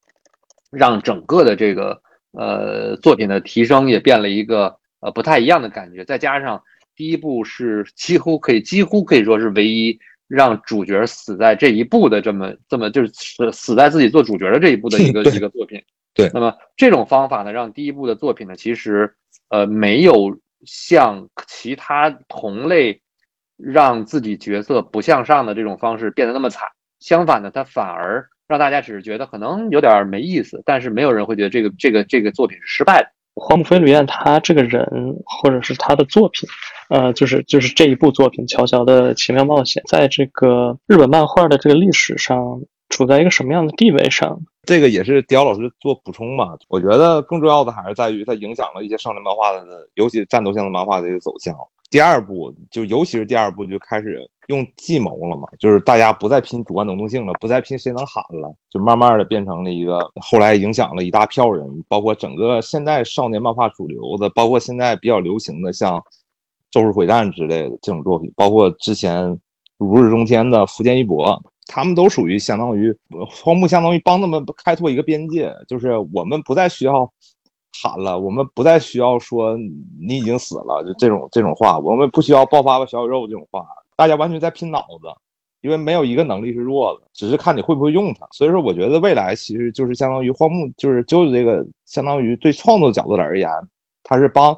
让整个的这个呃作品的提升也变了一个呃不太一样的感觉。再加上第一部是几乎可以几乎可以说是唯一让主角死在这一步的这么这么就是死死在自己做主角的这一步的一个 一个作品。对，那么这种方法呢，让第一部的作品呢，其实呃没有像其他同类让自己角色不向上的这种方式变得那么惨。相反呢，它反而让大家只是觉得可能有点没意思，但是没有人会觉得这个这个这个作品是失败的。荒木飞吕彦他这个人，或者是他的作品，呃，就是就是这一部作品《乔乔的奇妙冒险》，在这个日本漫画的这个历史上。处在一个什么样的地位上？这个也是迪奥老师做补充嘛？我觉得更重要的还是在于它影响了一些少年漫画的，尤其战斗向的漫画的一个走向。第二部就尤其是第二部就开始用计谋了嘛，就是大家不再拼主观能动性了，不再拼谁能喊了，就慢慢的变成了一个后来影响了一大票人，包括整个现在少年漫画主流的，包括现在比较流行的像《咒术回战》之类的这种作品，包括之前如日中天的福建一博。他们都属于相当于荒木，相当于帮他们开拓一个边界，就是我们不再需要喊了，我们不再需要说你已经死了，就这种这种话，我们不需要爆发吧小宇宙这种话，大家完全在拼脑子，因为没有一个能力是弱的，只是看你会不会用它。所以说，我觉得未来其实就是相当于荒木，就是就这个相当于对创作角度而言，他是帮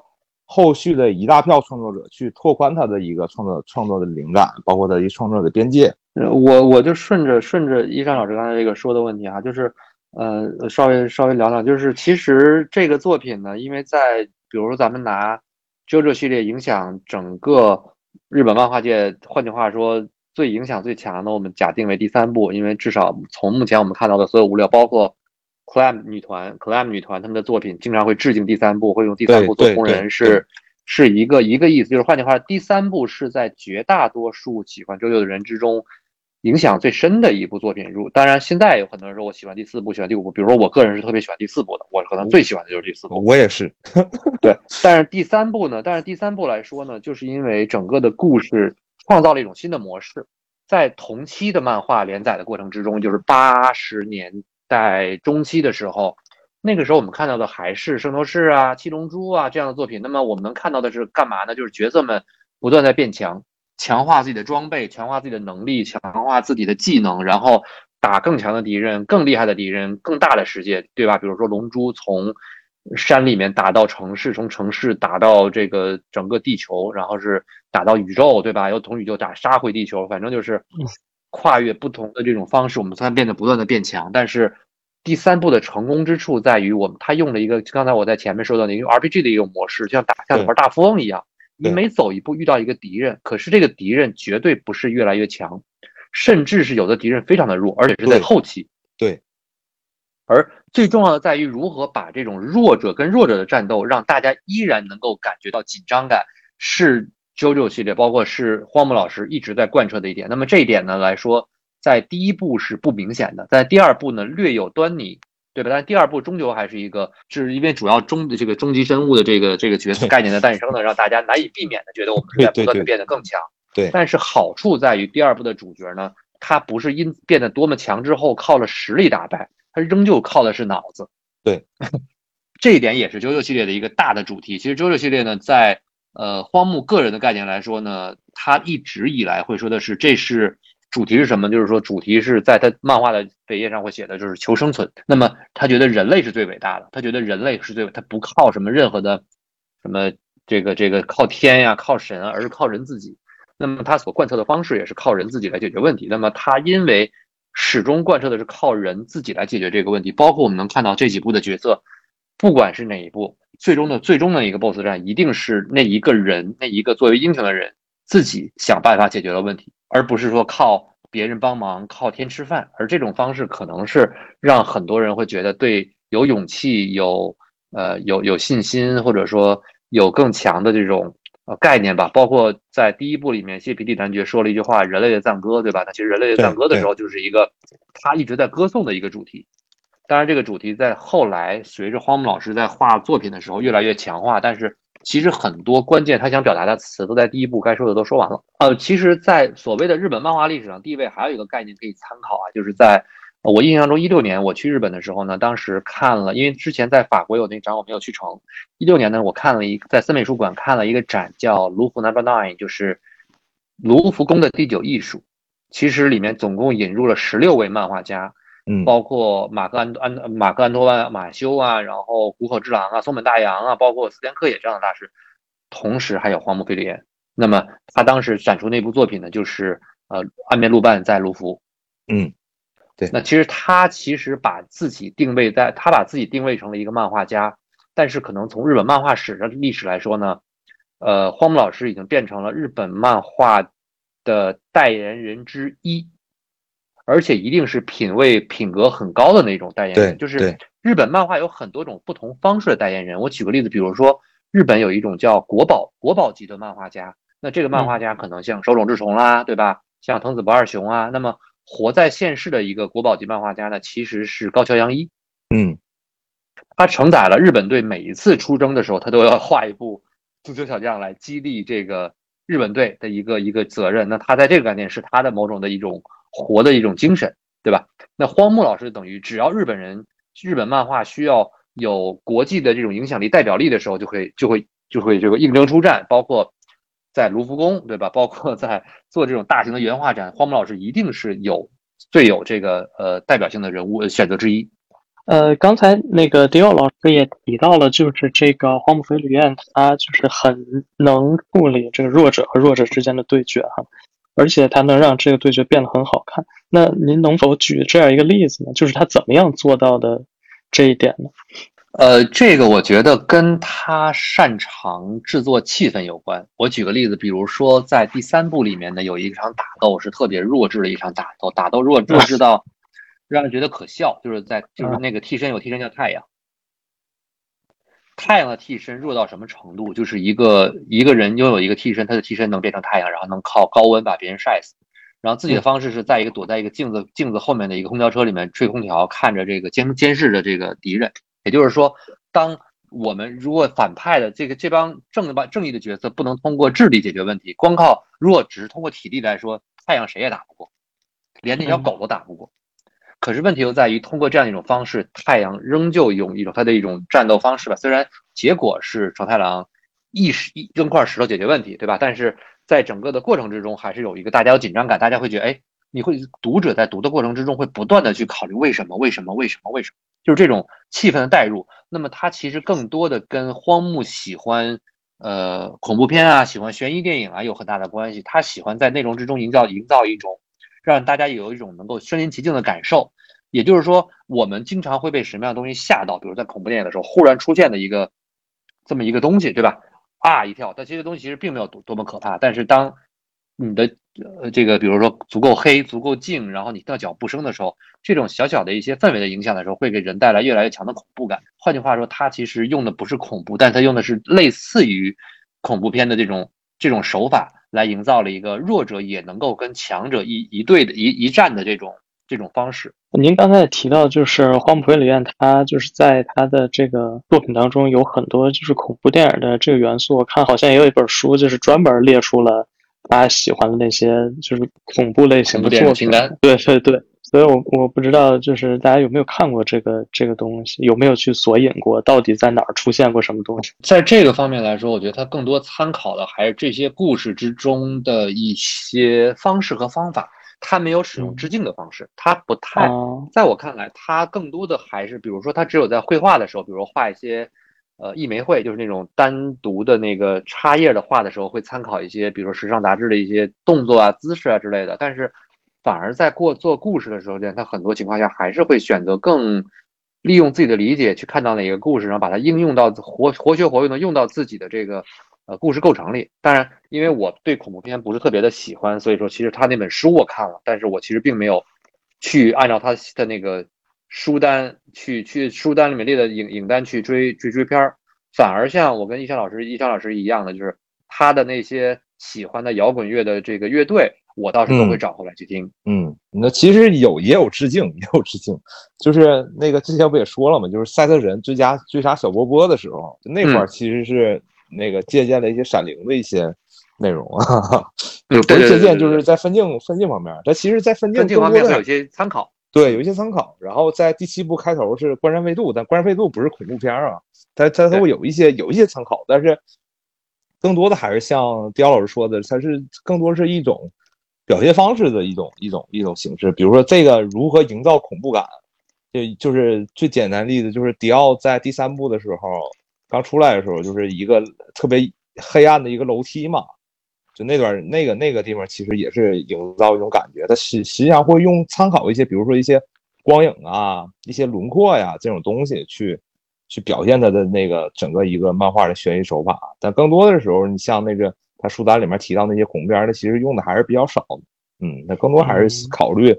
后续的一大票创作者去拓宽他的一个创作创作的灵感，包括他一创作的边界。我我就顺着顺着一山老师刚才这个说的问题哈，就是呃稍微稍微聊聊，就是其实这个作品呢，因为在比如说咱们拿《JoJo》系列影响整个日本漫画界，换句话说，最影响最强的，我们假定为第三部，因为至少从目前我们看到的所有物料，包括 Clam 女团、Clam 女团他们的作品，经常会致敬第三部，会用第三部做工人是。是一个一个意思，就是换句话，第三部是在绝大多数喜欢周六的人之中影响最深的一部作品。如当然，现在有很多人说我喜欢第四部，喜欢第五部。比如说，我个人是特别喜欢第四部的，我可能最喜欢的就是第四部。我也是。对，但是第三部呢？但是第三部来说呢，就是因为整个的故事创造了一种新的模式，在同期的漫画连载的过程之中，就是八十年在中期的时候。那个时候我们看到的还是《圣斗士》啊、《七龙珠》啊这样的作品。那么我们能看到的是干嘛呢？就是角色们不断在变强，强化自己的装备，强化自己的能力，强化自己的技能，然后打更强的敌人、更厉害的敌人、更大的世界，对吧？比如说龙珠从山里面打到城市，从城市打到这个整个地球，然后是打到宇宙，对吧？又从宇宙打杀回地球，反正就是跨越不同的这种方式，我们才变得不断的变强，但是。第三步的成功之处在于，我们他用了一个刚才我在前面说到的一个 RPG 的一种模式，就像打像玩大富翁一样，你每走一步遇到一个敌人，可是这个敌人绝对不是越来越强，甚至是有的敌人非常的弱，而且是在后期。对。而最重要的在于如何把这种弱者跟弱者的战斗，让大家依然能够感觉到紧张感，是 JoJo 系列，包括是荒木老师一直在贯彻的一点。那么这一点呢来说。在第一部是不明显的，在第二部呢略有端倪，对吧？但第二部终究还是一个，是因为主要终的这个终极生物的这个这个角色概念的诞生呢，让大家难以避免的觉得我们是在不断的变得更强。对。但是好处在于第二部的主角呢，他不是因变得多么强之后靠了实力打败，他仍旧靠的是脑子。对。这一点也是 JoJo 系列的一个大的主题。其实 JoJo 系列呢，在呃，荒木个人的概念来说呢，他一直以来会说的是，这是主题是什么？就是说，主题是在他漫画的扉页上会写的，就是求生存。那么他觉得人类是最伟大的，他觉得人类是最，他不靠什么任何的什么这个这个靠天呀、靠神啊，而是靠人自己。那么他所贯彻的方式也是靠人自己来解决问题。那么他因为始终贯彻的是靠人自己来解决这个问题，包括我们能看到这几部的角色，不管是哪一部。最终的最终的一个 BOSS 战，一定是那一个人，那一个作为英雄的人自己想办法解决了问题，而不是说靠别人帮忙、靠天吃饭。而这种方式可能是让很多人会觉得对有勇气、有呃有有信心，或者说有更强的这种呃概念吧。包括在第一部里面，谢皮蒂男爵说了一句话：“人类的赞歌”，对吧？那其实人类的赞歌的时候，就是一个他一直在歌颂的一个主题。当然，这个主题在后来随着荒木老师在画作品的时候越来越强化。但是，其实很多关键他想表达的词都在第一部该说的都说完了。呃，其实，在所谓的日本漫画历史上地位，还有一个概念可以参考啊，就是在我印象中，一六年我去日本的时候呢，当时看了，因为之前在法国有那展我没有去成。一六年呢，我看了一在森美术馆看了一个展，叫卢浮 Number Nine，就是卢浮宫的第九艺术。其实里面总共引入了十六位漫画家。嗯，包括马克安安马克安托万马修啊，然后谷口之狼啊，松本大洋啊，包括斯田克也这样的大师，同时还有荒木飞吕彦。那么他当时展出那部作品呢，就是呃岸边露伴在卢浮。嗯，对。那其实他其实把自己定位在，他把自己定位成了一个漫画家，但是可能从日本漫画史的历史来说呢，呃，荒木老师已经变成了日本漫画的代言人之一。而且一定是品味品格很高的那种代言人，就是日本漫画有很多种不同方式的代言人。我举个例子，比如说日本有一种叫国宝国宝级的漫画家，那这个漫画家可能像手冢治虫啦，对吧？像藤子不二雄啊。那么活在现世的一个国宝级漫画家呢，其实是高桥阳一。嗯，他承载了日本队每一次出征的时候，他都要画一部足球小将来激励这个日本队的一个一个责任。那他在这个概念是他的某种的一种。活的一种精神，对吧？那荒木老师等于只要日本人、日本漫画需要有国际的这种影响力、代表力的时候，就会、就会、就会这个应征出战。包括在卢浮宫，对吧？包括在做这种大型的原画展，荒木老师一定是有最有这个呃代表性的人物选择之一。呃，刚才那个迪奥老师也提到了，就是这个荒木飞吕彦，他就是很能处理这个弱者和弱者之间的对决，哈。而且它能让这个对决变得很好看。那您能否举这样一个例子呢？就是他怎么样做到的这一点呢？呃，这个我觉得跟他擅长制作气氛有关。我举个例子，比如说在第三部里面呢，有一场打斗是特别弱智的一场打斗，打斗弱弱智到让人觉得可笑。就是在就是那个替身有替身叫太阳。太阳的替身弱到什么程度？就是一个一个人拥有一个替身，他的替身能变成太阳，然后能靠高温把别人晒死。然后自己的方式是在一个躲在一个镜子镜子后面的一个空调车里面吹空调，看着这个监监视着这个敌人。也就是说，当我们如果反派的这个这帮正帮正义的角色不能通过智力解决问题，光靠如果只是通过体力来说，太阳谁也打不过，连那条狗都打不过。可是问题又在于，通过这样一种方式，太阳仍旧用一种他的一种战斗方式吧。虽然结果是长太郎一石一扔块石头解决问题，对吧？但是在整个的过程之中，还是有一个大家有紧张感，大家会觉得，哎，你会读者在读的过程之中会不断的去考虑为什么，为什么，为什么，为什么？就是这种气氛的代入。那么它其实更多的跟荒木喜欢呃恐怖片啊，喜欢悬疑电影啊有很大的关系。他喜欢在内容之中营造营造一种。让大家有一种能够身临其境的感受，也就是说，我们经常会被什么样的东西吓到？比如在恐怖电影的时候，忽然出现的一个这么一个东西，对吧？啊一跳，但这些东西其实并没有多多么可怕。但是当你的呃这个，比如说足够黑、足够静，然后你听到脚步声的时候，这种小小的一些氛围的影响的时候，会给人带来越来越强的恐怖感。换句话说，它其实用的不是恐怖，但它用的是类似于恐怖片的这种这种手法。来营造了一个弱者也能够跟强者一一对的一一战的这种这种方式。您刚才也提到，就是荒木飞吕彦，他就是在他的这个作品当中有很多就是恐怖电影的这个元素。我看好像也有一本书，就是专门列出了他喜欢的那些就是恐怖类型的作品。对对对，所以我我不知道，就是大家有没有看过这个这个东西，有没有去索引过，到底在哪儿出现过什么东西？在这个方面来说，我觉得它更多参考的还是这些故事之中的一些方式和方法。它没有使用致敬的方式，它不太，在我看来，它更多的还是，比如说，它只有在绘画的时候，比如画一些，呃，一枚绘，就是那种单独的那个插页的画的时候，会参考一些，比如说时尚杂志的一些动作啊、姿势啊之类的。但是，反而在过做故事的时候，呢，他很多情况下还是会选择更利用自己的理解去看到哪个故事，然后把它应用到活活学活用的用到自己的这个。呃，故事构成里，当然，因为我对恐怖片不是特别的喜欢，所以说其实他那本书我看了，但是我其实并没有去按照他的那个书单去去书单里面列的影影单去追追追片儿，反而像我跟易翔老师易翔老师一样的，就是他的那些喜欢的摇滚乐的这个乐队，我倒是都会找回来去听。嗯，那其实有也有致敬，也有致敬，就是那个之前不也说了嘛，就是赛特人追加追杀小波波的时候，那块儿其实是。那个借鉴了一些《闪灵》的一些内容啊，不是借鉴，就是在分镜分镜方面，它其实，在分镜方面有些参考，对，有一些参考。然后在第七部开头是《关山飞渡》，但《关山飞渡》不是恐怖片啊，它它它会有一些有一些参考，但是更多的还是像刁老师说的，它是更多是一种表现方式的一种一种一种形式。比如说这个如何营造恐怖感，就就是最简单例子，就是迪奥在第三部的时候。刚出来的时候，就是一个特别黑暗的一个楼梯嘛，就那段那个那个地方，其实也是营造一种感觉。它实实际上会用参考一些，比如说一些光影啊、一些轮廓呀这种东西去去表现它的那个整个一个漫画的悬疑手法。但更多的时候，你像那个他书单里面提到那些恐怖片，它其实用的还是比较少的。嗯，那更多还是考虑。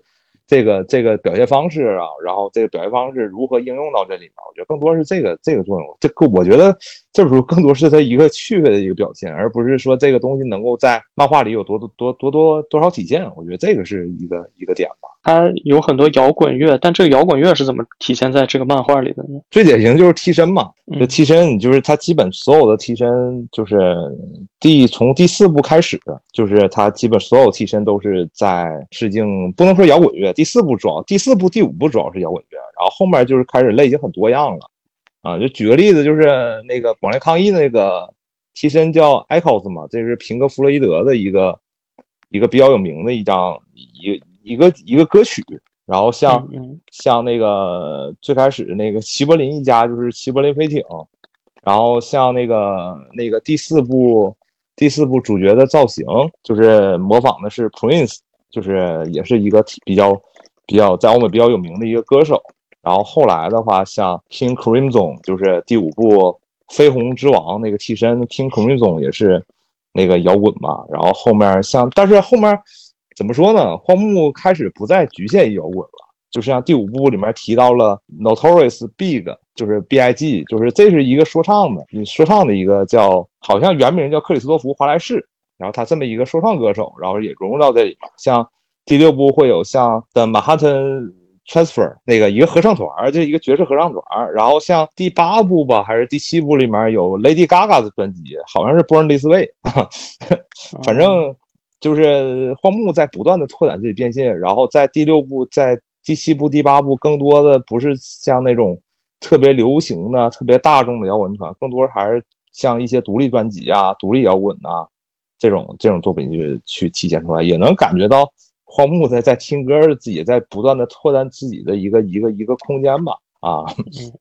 这个这个表现方式啊，然后这个表现方式如何应用到这里面，我觉得更多是这个这个作用。这个我觉得这时候更多是它一个趣味的一个表现，而不是说这个东西能够在漫画里有多多多多多多少体现。我觉得这个是一个一个点吧。它有很多摇滚乐，但这个摇滚乐是怎么体现在这个漫画里的呢？最典型就是替身嘛，这替身你，就是它基本所有的替身，就是第从第四部开始，就是它基本所有替身都是在致敬，不能说摇滚乐。第四部主要，第四部第五部主要是摇滚乐，然后后面就是开始类型很多样了。啊，就举个例子，就是那个广烈抗议那个替身叫 Echoes 嘛，这是平克·弗洛伊德的一个一个比较有名的一张一。一个一个歌曲，然后像像那个最开始那个齐柏林一家就是齐柏林飞艇，然后像那个那个第四部第四部主角的造型就是模仿的是 Prince，就是也是一个比较比较在欧美比较有名的一个歌手。然后后来的话，像 King Crimson 就是第五部绯红之王那个替身 King Crimson 也是那个摇滚嘛。然后后面像但是后面。怎么说呢？荒木开始不再局限于摇滚了，就是像第五部里面提到了 Notorious Big，就是 B I G，就是这是一个说唱的，说唱的一个叫，好像原名叫克里斯多弗·华莱士，然后他这么一个说唱歌手，然后也融入到这里。像第六部会有像 The Manhattan Transfer 那个一个合唱团，就一个爵士合唱团。然后像第八部吧，还是第七部里面有 Lady Gaga 的专辑，好像是 Born This Way，反正。就是荒木在不断的拓展自己变现，然后在第六部、在第七部、第八部，更多的不是像那种特别流行的、特别大众的摇滚团，更多还是像一些独立专辑啊、独立摇滚啊这种这种作品去去体现出来，也能感觉到荒木在在听歌自己在不断的拓展自己的一个一个一个空间吧。啊，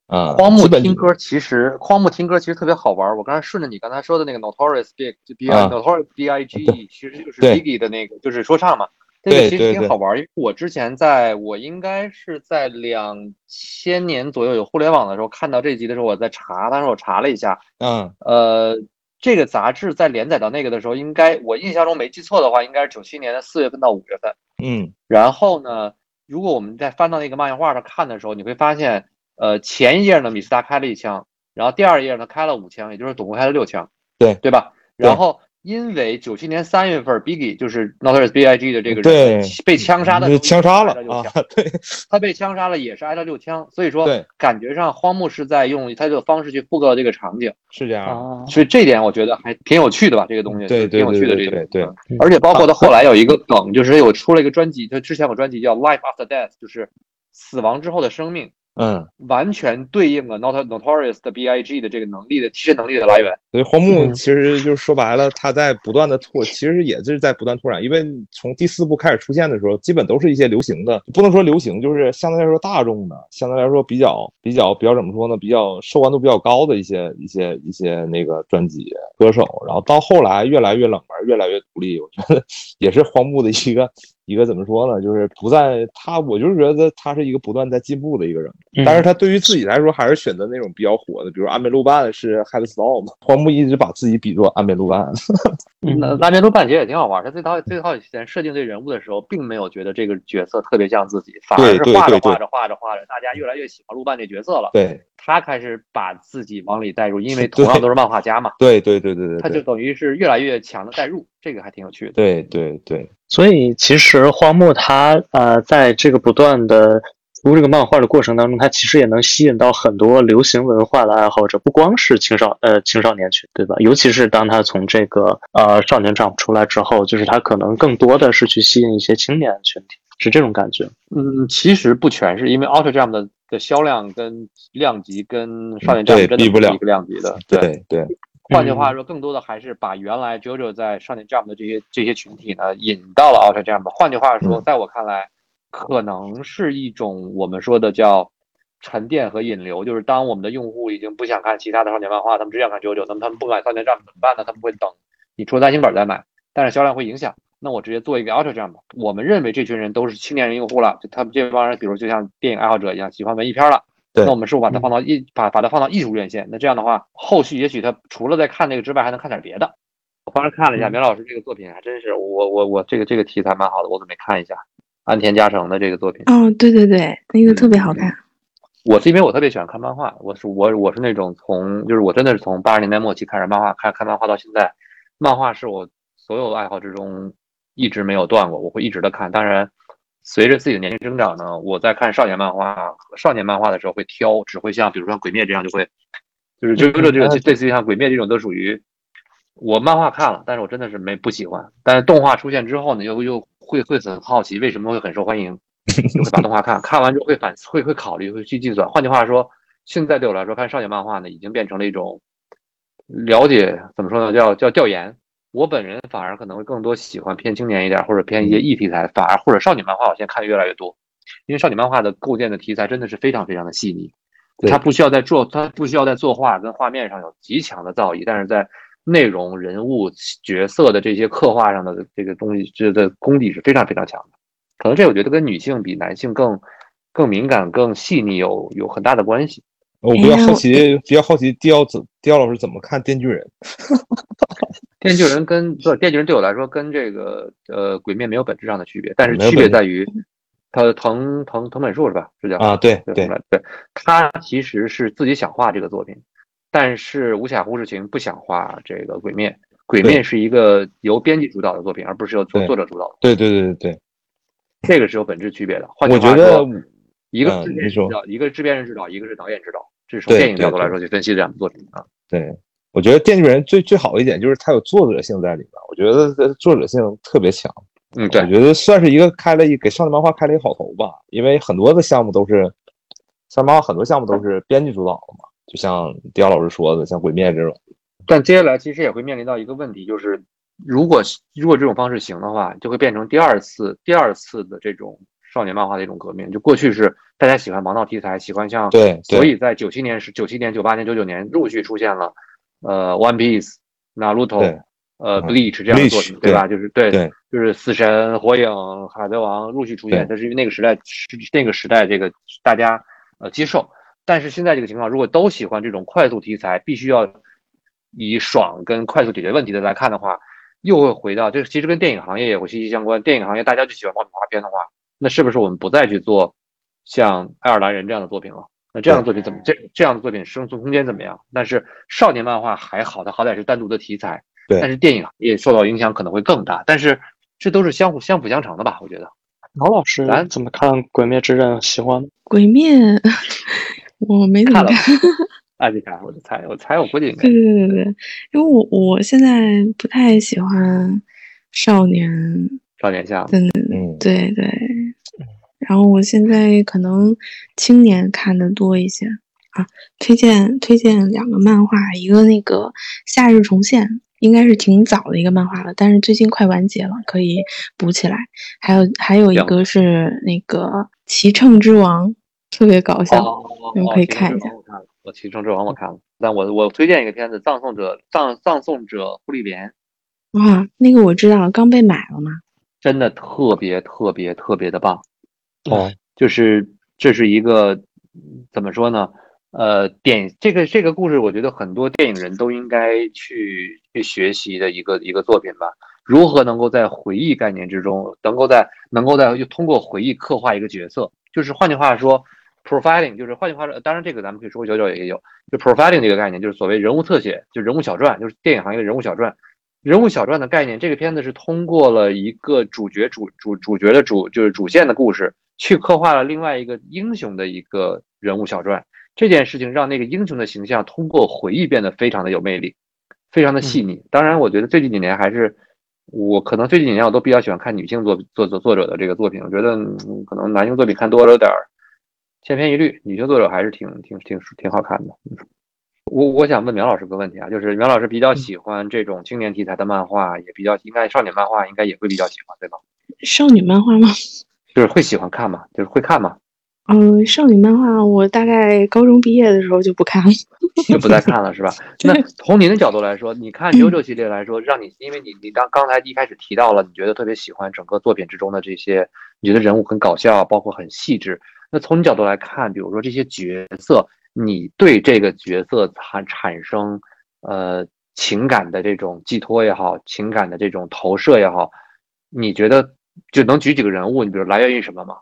嗯，荒木听歌其实，荒木听歌其实特别好玩。我刚才顺着你刚才说的那个 Notorious Big，就 B I Notorious B I G，其实就是 Biggie 的那个，就是说唱嘛。这个其实挺好玩，因为我之前在我应该是在两千年左右有互联网的时候看到这集的时候，我在查，当时我查了一下，嗯，呃，这个杂志在连载到那个的时候，应该我印象中没记错的话，应该是九七年的四月份到五月份，嗯，然后呢？如果我们在翻到那个漫画上看的时候，你会发现，呃，前一页呢，米斯达开了一枪，然后第二页呢开了五枪，也就是总共开了六枪，对对吧？然后因为九七年三月份，Biggie 就是 Notorious B.I.G 的这个对人被枪杀的时候，枪杀了啊对。他被枪杀了也是挨了六枪，所以说对。感觉上荒木是在用他这个方式去复刻这个场景，是这样。啊，所以这点我觉得还挺有趣的吧，这个东西对挺有趣的这个对而且包括他后来有一个梗，就是有出了一个专辑，他之前有个专辑叫《Life After Death》，就是死亡之后的生命，嗯，完全对应了 Not Notorious 的 B.I.G 的这个能力的提升能力的来源。所以荒木嗯其实就是说白了，他在不断的拓，其实也是在不断拓展。因为从第四部开始出现的时候，基本都是一些流行的，不能说流行，就是相对来说大众的，相对来说比较比较比较怎么说呢？比较受关注比较高的一些一些一些那个专辑歌手。然后到后来越来越冷门，越来越独立，我觉得也是荒木的一个一个怎么说呢？就是不在他，我就是觉得他是一个不断在进步的一个人。嗯但是他对于自己来说，还是选择那种比较火的，比如安倍路伴是 Headstall 嘛，荒木一直把自己比作安倍路伴。那安倍露伴其实也挺好玩。他最早最早以前设定这人物的时候，并没有觉得这个角色特别像自己，反而对是对对对画着画着画着画着，大家越来越喜欢露伴这角色了。对他开始把自己往里带入，因为 同样都是漫画家嘛，对对对对对，他就等于是越来越强的带入，这个还挺有趣的。对对对所以其实荒木他呃，在这个不断的读这个漫画的过程当中，他其实也能吸引到很多流行文化的爱好者，不光是青少呃青少年群，对吧？尤其是当他从这个呃少年 Jump 出来之后，就是他可能更多的是去吸引一些青年群体，是这种感觉。嗯，其实不全是因为 Ultra Jump 的的销量跟量级跟少年 Jump 对真的比不了是一个量级的。对对嗯换句话说，更多的还是把原来 JoJo 在少年 Jump 的这些这些群体呢引到了 Ultra Jump。换句话说，嗯在我看来，可能是一种我们说的叫沉淀和引流，就是当我们的用户已经不想看其他的少年漫画，他们只想看 JoJo，那么他们不买少年 Jump 怎么办呢？他们会等你出了单行本再买，但是销量会影响。那我直接做一个 Ultra Jump。我们认为这群人都是青年人用户了，就他们这帮人，比如就像电影爱好者一样，喜欢文艺片了。对那我们是不是把它放到艺把把它放到艺术院线？那这样的话，后续也许他除了在看那个之外，还能看点别的。我刚才看了一下嗯苗老师这个作品，还真是我我我这个这个题材蛮好的，我准备看一下安田嘉诚的这个作品。哦，对对对，那个特别好看。我是因为我特别喜欢看漫画，我是我我是那种从就是我真的是从八十年代末期开始漫画看看漫画到现在，漫画是我所有爱好之中一直没有断过，我会一直的看。当然，随着自己的年龄增长呢，我在看少年漫画和少年漫画的时候会挑，只会像比如说鬼灭这样就会，就是就这这个类似于像鬼灭这种都属于我漫画看了，但是我真的是没不喜欢。但是动画出现之后呢，又又会会很好奇为什么会很受欢迎，就会把动画看，看完之后会反会会考虑会去计算。换句话说，现在对我来说看少年漫画呢，已经变成了一种了解怎么说呢，叫叫调研。我本人反而可能会更多喜欢偏青年一点，或者偏一些异题材，反而或者少女漫画，我现在看的越来越多，因为少女漫画的构建的题材真的是非常非常的细腻，对它不需要在做，它不需要在作画跟画面上有极强的造诣，但是在内容、人物、角色的这些刻画上的这个东西，这的功底是非常非常强的。可能这我觉得跟女性比男性更更敏感、更细腻有有很大的关系。我比较好奇，比较好奇，迪奥怎迪奥老师怎么看《电锯人》？电锯人跟不，电锯人对我来说跟这个呃鬼灭没有本质上的区别，但是区别在于，他藤藤藤本树是吧？是叫啊，对对对。对，他其实是自己想画这个作品，但是无暇忽视情不想画这个鬼灭，鬼灭是一个由编辑主导的作品，而不是由作作者主导的，对对对对对，这个是有本质区别的。换句我觉得话说，一个嗯制片人指导，一个制片人指导，一个是导演指导，这是从电影角度来说去分析这两部作品啊。对，我觉得《电锯人最》最好的一点就是它有作者性在里面，我觉得这作者性特别强。嗯，对我，觉得算是一个开了一给少年漫画开了一个好头吧，因为很多的项目都是少年漫画很多项目都是编剧主导的嘛，就像迪奥老师说的，像《鬼灭》这种。但接下来其实也会面临到一个问题，就是如果如果这种方式行的话，就会变成第二次第二次的这种少年漫画的一种革命。就过去是大家喜欢王道题材，喜欢像对对所以在九七年是九七年、九八年、九九年陆续出现了呃 One Piece、Naruto、呃嗯 Bleach 这样的作品，对吧？就是对对就是死神、火影、海贼王陆续出现，对这是因为那个时代是那个时代这个大家呃接受。但是现在这个情况，如果都喜欢这种快速题材，必须要以爽跟快速解决问题的来看的话，又会回到这其实跟电影行业也会息息相关。电影行业大家就喜欢爆米花片的话，那是不是我们不再去做像爱尔兰人这样的作品了？那这样的作品怎么这这样的作品生存空间怎么样？但是少年漫画还好，它好歹是单独的题材。对但是电影行业受到影响可能会更大。但是这都是相互相辅相成的吧？我觉得。老老师咱怎么看《鬼灭之刃》？喜欢吗？鬼灭，我没怎么看了看。啊，你看，我就猜，我猜，我估计应该对对对对对，因为我我现在不太喜欢少年少年向。的，嗯，对对，然后我现在可能青年看的多一些啊。推荐推荐两个漫画，一个那个《夏日重现》，应该是挺早的一个漫画了，但是最近快完结了，可以补起来。还有还有一个是那个《骑乘之王》，特别搞笑。哦，你们可以看一下我看了，我《骑乘之王》我看了，但我我推荐一个片子《葬送者》葬葬送者护利莲，哇，那个我知道，刚被买了嘛。真的特别特别特别的棒。哦，就是这是一个嗯怎么说呢？呃，典这个这个故事，我觉得很多电影人都应该去去学习的一个一个作品吧。如何能够在回忆概念之中，能够在能够在又通过回忆刻画一个角色，就是换句话说，profiling 就是换句话说，当然这个咱们可以说九九也有，就 profiling 这个概念，就是所谓人物特写，就人物小传，就是电影行业的人物小传。人物小传的概念，这个片子是通过了一个主角主主主角的主就是主线的故事，去刻画了另外一个英雄的一个人物小传。这件事情让那个英雄的形象通过回忆变得非常的有魅力，非常的细腻。当然，我觉得最近几年还是我可能最近几年我都比较喜欢看女性作作作作者的这个作品，我觉得、嗯可能男性作品看多了有点儿千篇一律，女性作者还是挺挺挺挺好看的。嗯我我想问苗老师个问题啊，就是苗老师比较喜欢这种青年题材的漫画，也比较应该少女漫画应该也会比较喜欢，对吗？少女漫画吗？就是会喜欢看吗？就是会看吗？嗯，少女漫画我大概高中毕业的时候就不看了。就不再看了是吧？那从您的角度来说，你看《九九》系列来说，让你因为你你刚刚才一开始提到了，你觉得特别喜欢整个作品之中的这些，你觉得人物很搞笑，包括很细致。那从你角度来看，比如说这些角色，你对这个角色产产生呃情感的这种寄托也好，情感的这种投射也好，你觉得就能举几个人物？你比如来源于什么吗？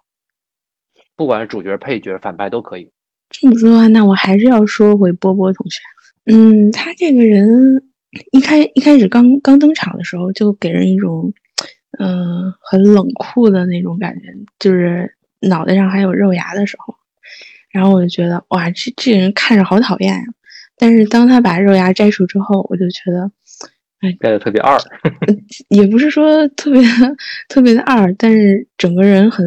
不管是主角、配角、反派都可以。这么说的话，那我还是要说回波波同学。嗯，他这个人一开一开始刚刚登场的时候，就给人一种嗯、很冷酷的那种感觉，就是脑袋上还有肉芽的时候，然后我就觉得哇，这这个人看着好讨厌呀、但是当他把肉芽摘除之后，我就觉得变得特别二，也不是说特别特别的二，但是整个人很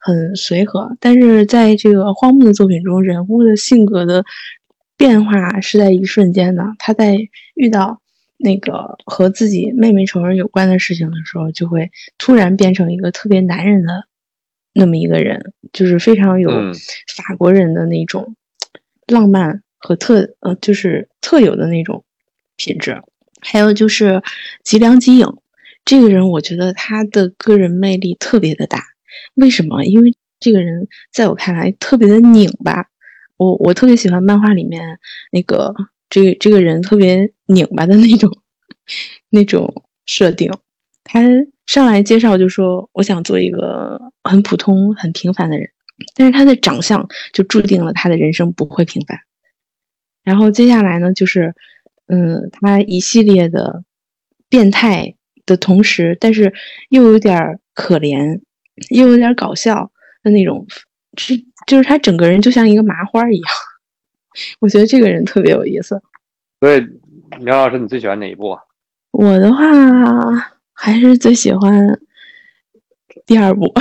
很随和。但是在这个荒木的作品中，人物的性格的变化是在一瞬间的。他在遇到那个和自己妹妹仇人有关的事情的时候，就会突然变成一个特别男人的那么一个人，就是非常有嗯法国人的那种浪漫和特呃，就是特有的那种品质。还有就是吉良吉影这个人，我觉得他的个人魅力特别的大。为什么？因为这个人在我看来特别的拧巴。我我特别喜欢漫画里面那个这个这个人特别拧巴的那种 那种设定。他上来介绍就说我想做一个很普通很平凡的人，但是他的长相就注定了他的人生不会平凡。然后接下来呢，就是嗯，他一系列的变态的同时，但是又有点可怜，又有点搞笑的那种，是就是他整个人就像一个麻花一样。我觉得这个人特别有意思。所以苗老师，你最喜欢哪一部啊？我的话还是最喜欢第二部，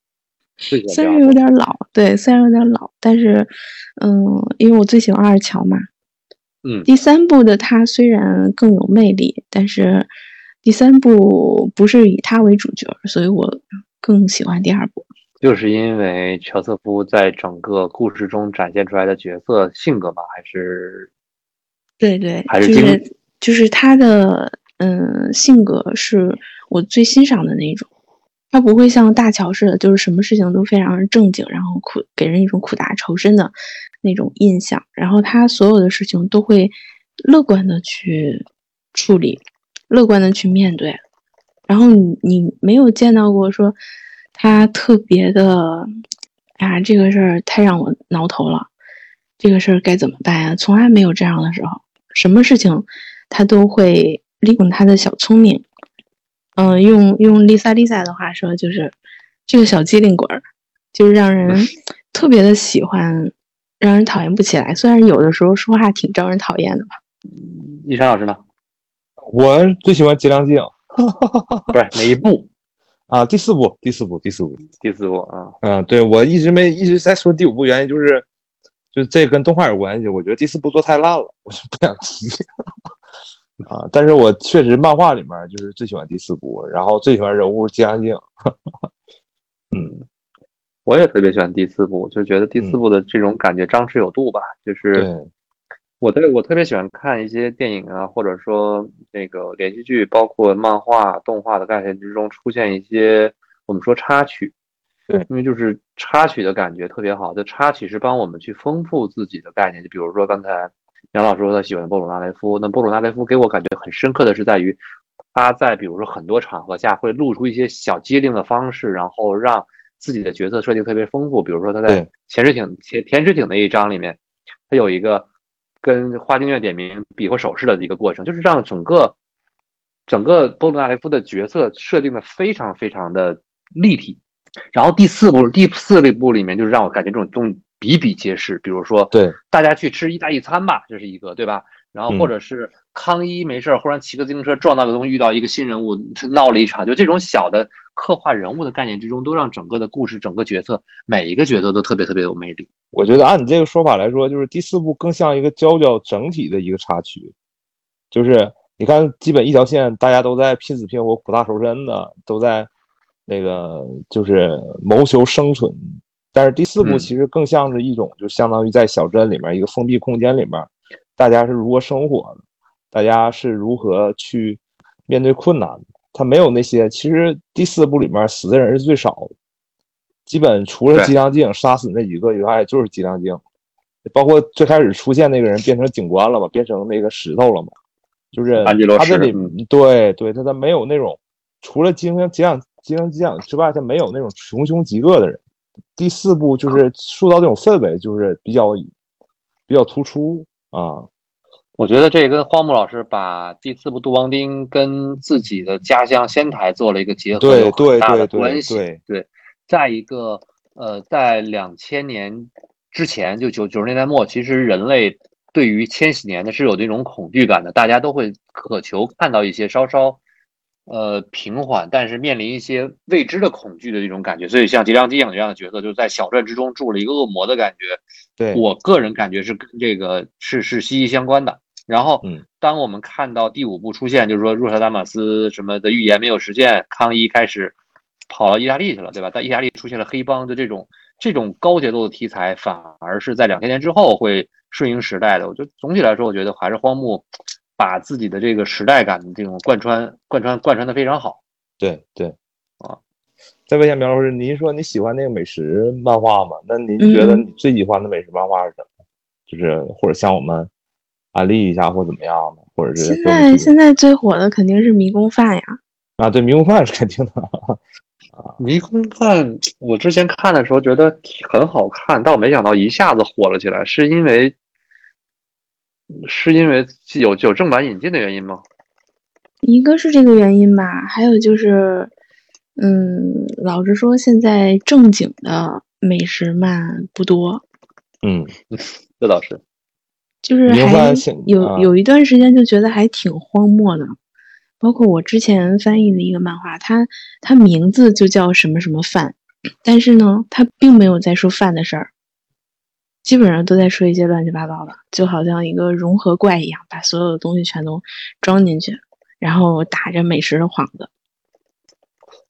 虽然有点老，对，虽然有点老，但是嗯，因为我最喜欢二乔嘛。嗯第三部的他虽然更有魅力，但是第三部不是以他为主角，所以我更喜欢第二部。就是因为乔瑟夫在整个故事中展现出来的角色性格吧？还是对对，还是就是就是他的嗯性格是我最欣赏的那种。他不会像大乔似的，就是什么事情都非常正经，然后苦给人一种苦大仇深的那种印象。然后他所有的事情都会乐观的去处理，乐观的去面对。然后你你没有见到过说他特别的，啊，这个事儿太让我挠头了，这个事儿该怎么办呀？从来没有这样的时候，什么事情他都会利用他的小聪明，嗯、用用 Lisa Lisa 的话说，就是这个小机灵鬼儿，就是让人特别的喜欢，让人讨厌不起来。虽然有的时候说话挺招人讨厌的吧。一山老师呢？我最喜欢《吉良静 》不是哪一部？啊，第四部，第四部，第四部。第四部啊。嗯，对我一直没一直在说第五部，原因就是，就是这跟动画有关系。我觉得第四部做太烂了，我就不想提。啊，但是我确实漫画里面就是最喜欢第四部，然后最喜欢人物吉良静。嗯，我也特别喜欢第四部，就觉得第四部的这种感觉张弛有度吧。就是对，我对我特别喜欢看一些电影啊，或者说那个连续剧，包括漫画、动画的概念之中出现一些我们说插曲。对因为就是插曲的感觉特别好，就插曲是帮我们去丰富自己的概念。就比如说刚才杨老师说他喜欢波鲁纳雷夫，那波鲁纳雷夫给我感觉很深刻的是在于他在比如说很多场合下会露出一些小机灵的方式，然后让自己的角色设定特别丰富。比如说他在潜水艇潜潜水艇那一章里面，他有一个跟花京院点名比划手势的一个过程，就是让整个整个波鲁纳雷夫的角色设定的非常非常的立体。然后第四部第四部里面就是让我感觉这种东西比比皆是，比如说对，大家去吃意大利餐吧，这是一个，对吧？然后嗯或者是康一没事儿忽然骑个自行车撞到个东西，遇到一个新人物，闹了一场，就这种小的刻画人物的概念之中，都让整个的故事、整个角色每一个角色都特别特别有魅力。我觉得按你这个说法来说，就是第四部更像一个娇娇整体的一个插曲，就是你看，基本一条线大家都在拼死拼活、苦大仇深的，都在那个就是谋求生存。但是第四部嗯其实更像是一种，就相当于在小镇里面一个封闭空间里面，大家是如何生活的，大家是如何去面对困难的。他没有那些，其实第四部里面死的人是最少的，基本除了对吉良静杀死那几个以外，就是吉良静。包括最开始出现那个人变成警官了嘛，变成那个石头了嘛，就是他这里对对，他他没有那种除了吉良吉良吉良吉良之外，他没有那种穷凶极恶的人。第四部就是塑造这种氛围，就是比较比较突出啊。我觉得这跟荒木老师把第四部杜邦丁跟自己的家乡仙台做了一个结合，对有很大的对对关系。对对，再一个，呃，在两千年之前，就九九十年代末，其实人类对于千禧年的是有这种恐惧感的，大家都会渴求看到一些稍稍呃平缓，但是面临一些未知的恐惧的这种感觉。所以像吉良吉影这样的角色，就是在小镇之中住了一个恶魔的感觉，对，我个人感觉是跟这个是是息息相关的。然后嗯，当我们看到第五部出现，就是说若萨达马斯什么的预言没有实现，康一开始跑到意大利去了，对吧？在意大利出现了黑帮的这种这种高节奏的题材，反而是在两千年之后会顺应时代的。我觉得总体来说，我觉得还是荒木把自己的这个时代感的这种贯穿贯穿贯穿的非常好。对对啊。再问一下苗老师，您说你喜欢那个美食漫画吗？那您觉得嗯你最喜欢的美食漫画是什么？就是或者像我们安利一下，或怎么样的，或者是现在现在最火的肯定是迷宫饭呀，啊，对，迷宫饭是肯定的。迷宫饭，我之前看的时候觉得很好看，但我没想到一下子火了起来，是因为是因为有有正版引进的原因吗？一个是这个原因吧，还有就是，嗯，老实说，现在正经的美食漫不多，嗯，这倒是。就是还有啊有一段时间就觉得还挺荒漠的，包括我之前翻译的一个漫画，它它名字就叫什么什么饭，但是呢，它并没有在说饭的事儿，基本上都在说一些乱七八糟的，就好像一个融合怪一样，把所有的东西全都装进去，然后打着美食的幌子。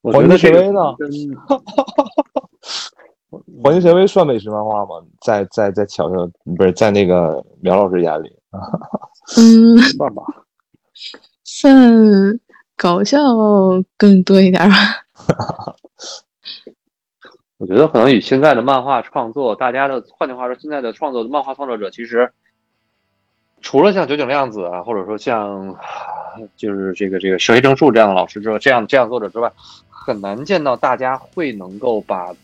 我觉得这个黄金神威呢跟 黄金神威算美食漫画吗？在在在巧巧不是在那个苗老师眼里，嗯，算吧。算搞笑更多一点儿吧。我觉得可能与现在的漫画创作，大家的换句话说，现在的创作的漫画创作者其实除了像九井亮子啊，或者说像就是这个这个石黑正树这样的老师之外，这样这样作者之外，很难见到大家会能够把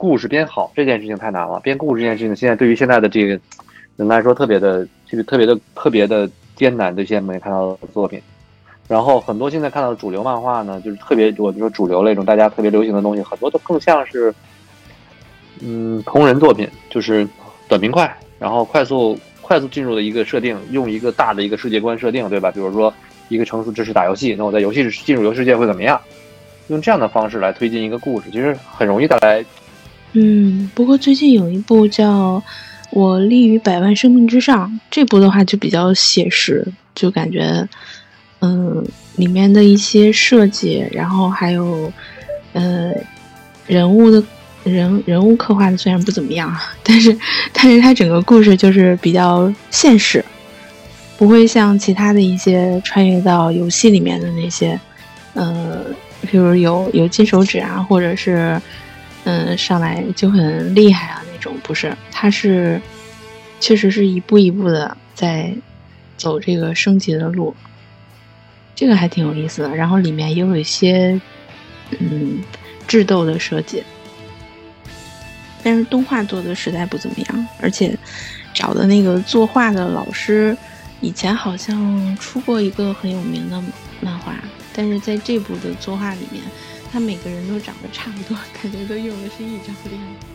故事编好，这件事情太难了。编故事这件事情，现在对于现在的这个人来说，特别的这个特别的特别的艰难。对现在没看到的作品，然后很多现在看到的主流漫画呢，就是特别我比如说主流那种大家特别流行的东西，很多都更像是，嗯，同人作品，就是短平快，然后快速快速进入的一个设定，用一个大的一个世界观设定，对吧？比如说一个城市支持打游戏，那我在游戏进入游戏世界会怎么样？用这样的方式来推进一个故事，其实很容易带来。嗯，不过最近有一部叫《我立于百万生命之上》，这部的话就比较写实，就感觉。嗯，里面的一些设计，然后还有，呃，人物的人人物刻画的虽然不怎么样，但是，但是它整个故事就是比较现实，不会像其他的一些穿越到游戏里面的那些，呃，比如有有金手指啊，或者是，嗯，上来就很厉害啊那种，不是，他是，确实是一步一步的在走这个升级的路。这个还挺有意思的，然后里面也有一些，嗯，智斗的设计，但是动画做的实在不怎么样，而且找的那个作画的老师，以前好像出过一个很有名的漫画，但是在这部的作画里面，他每个人都长得差不多，感觉都用的是一张脸。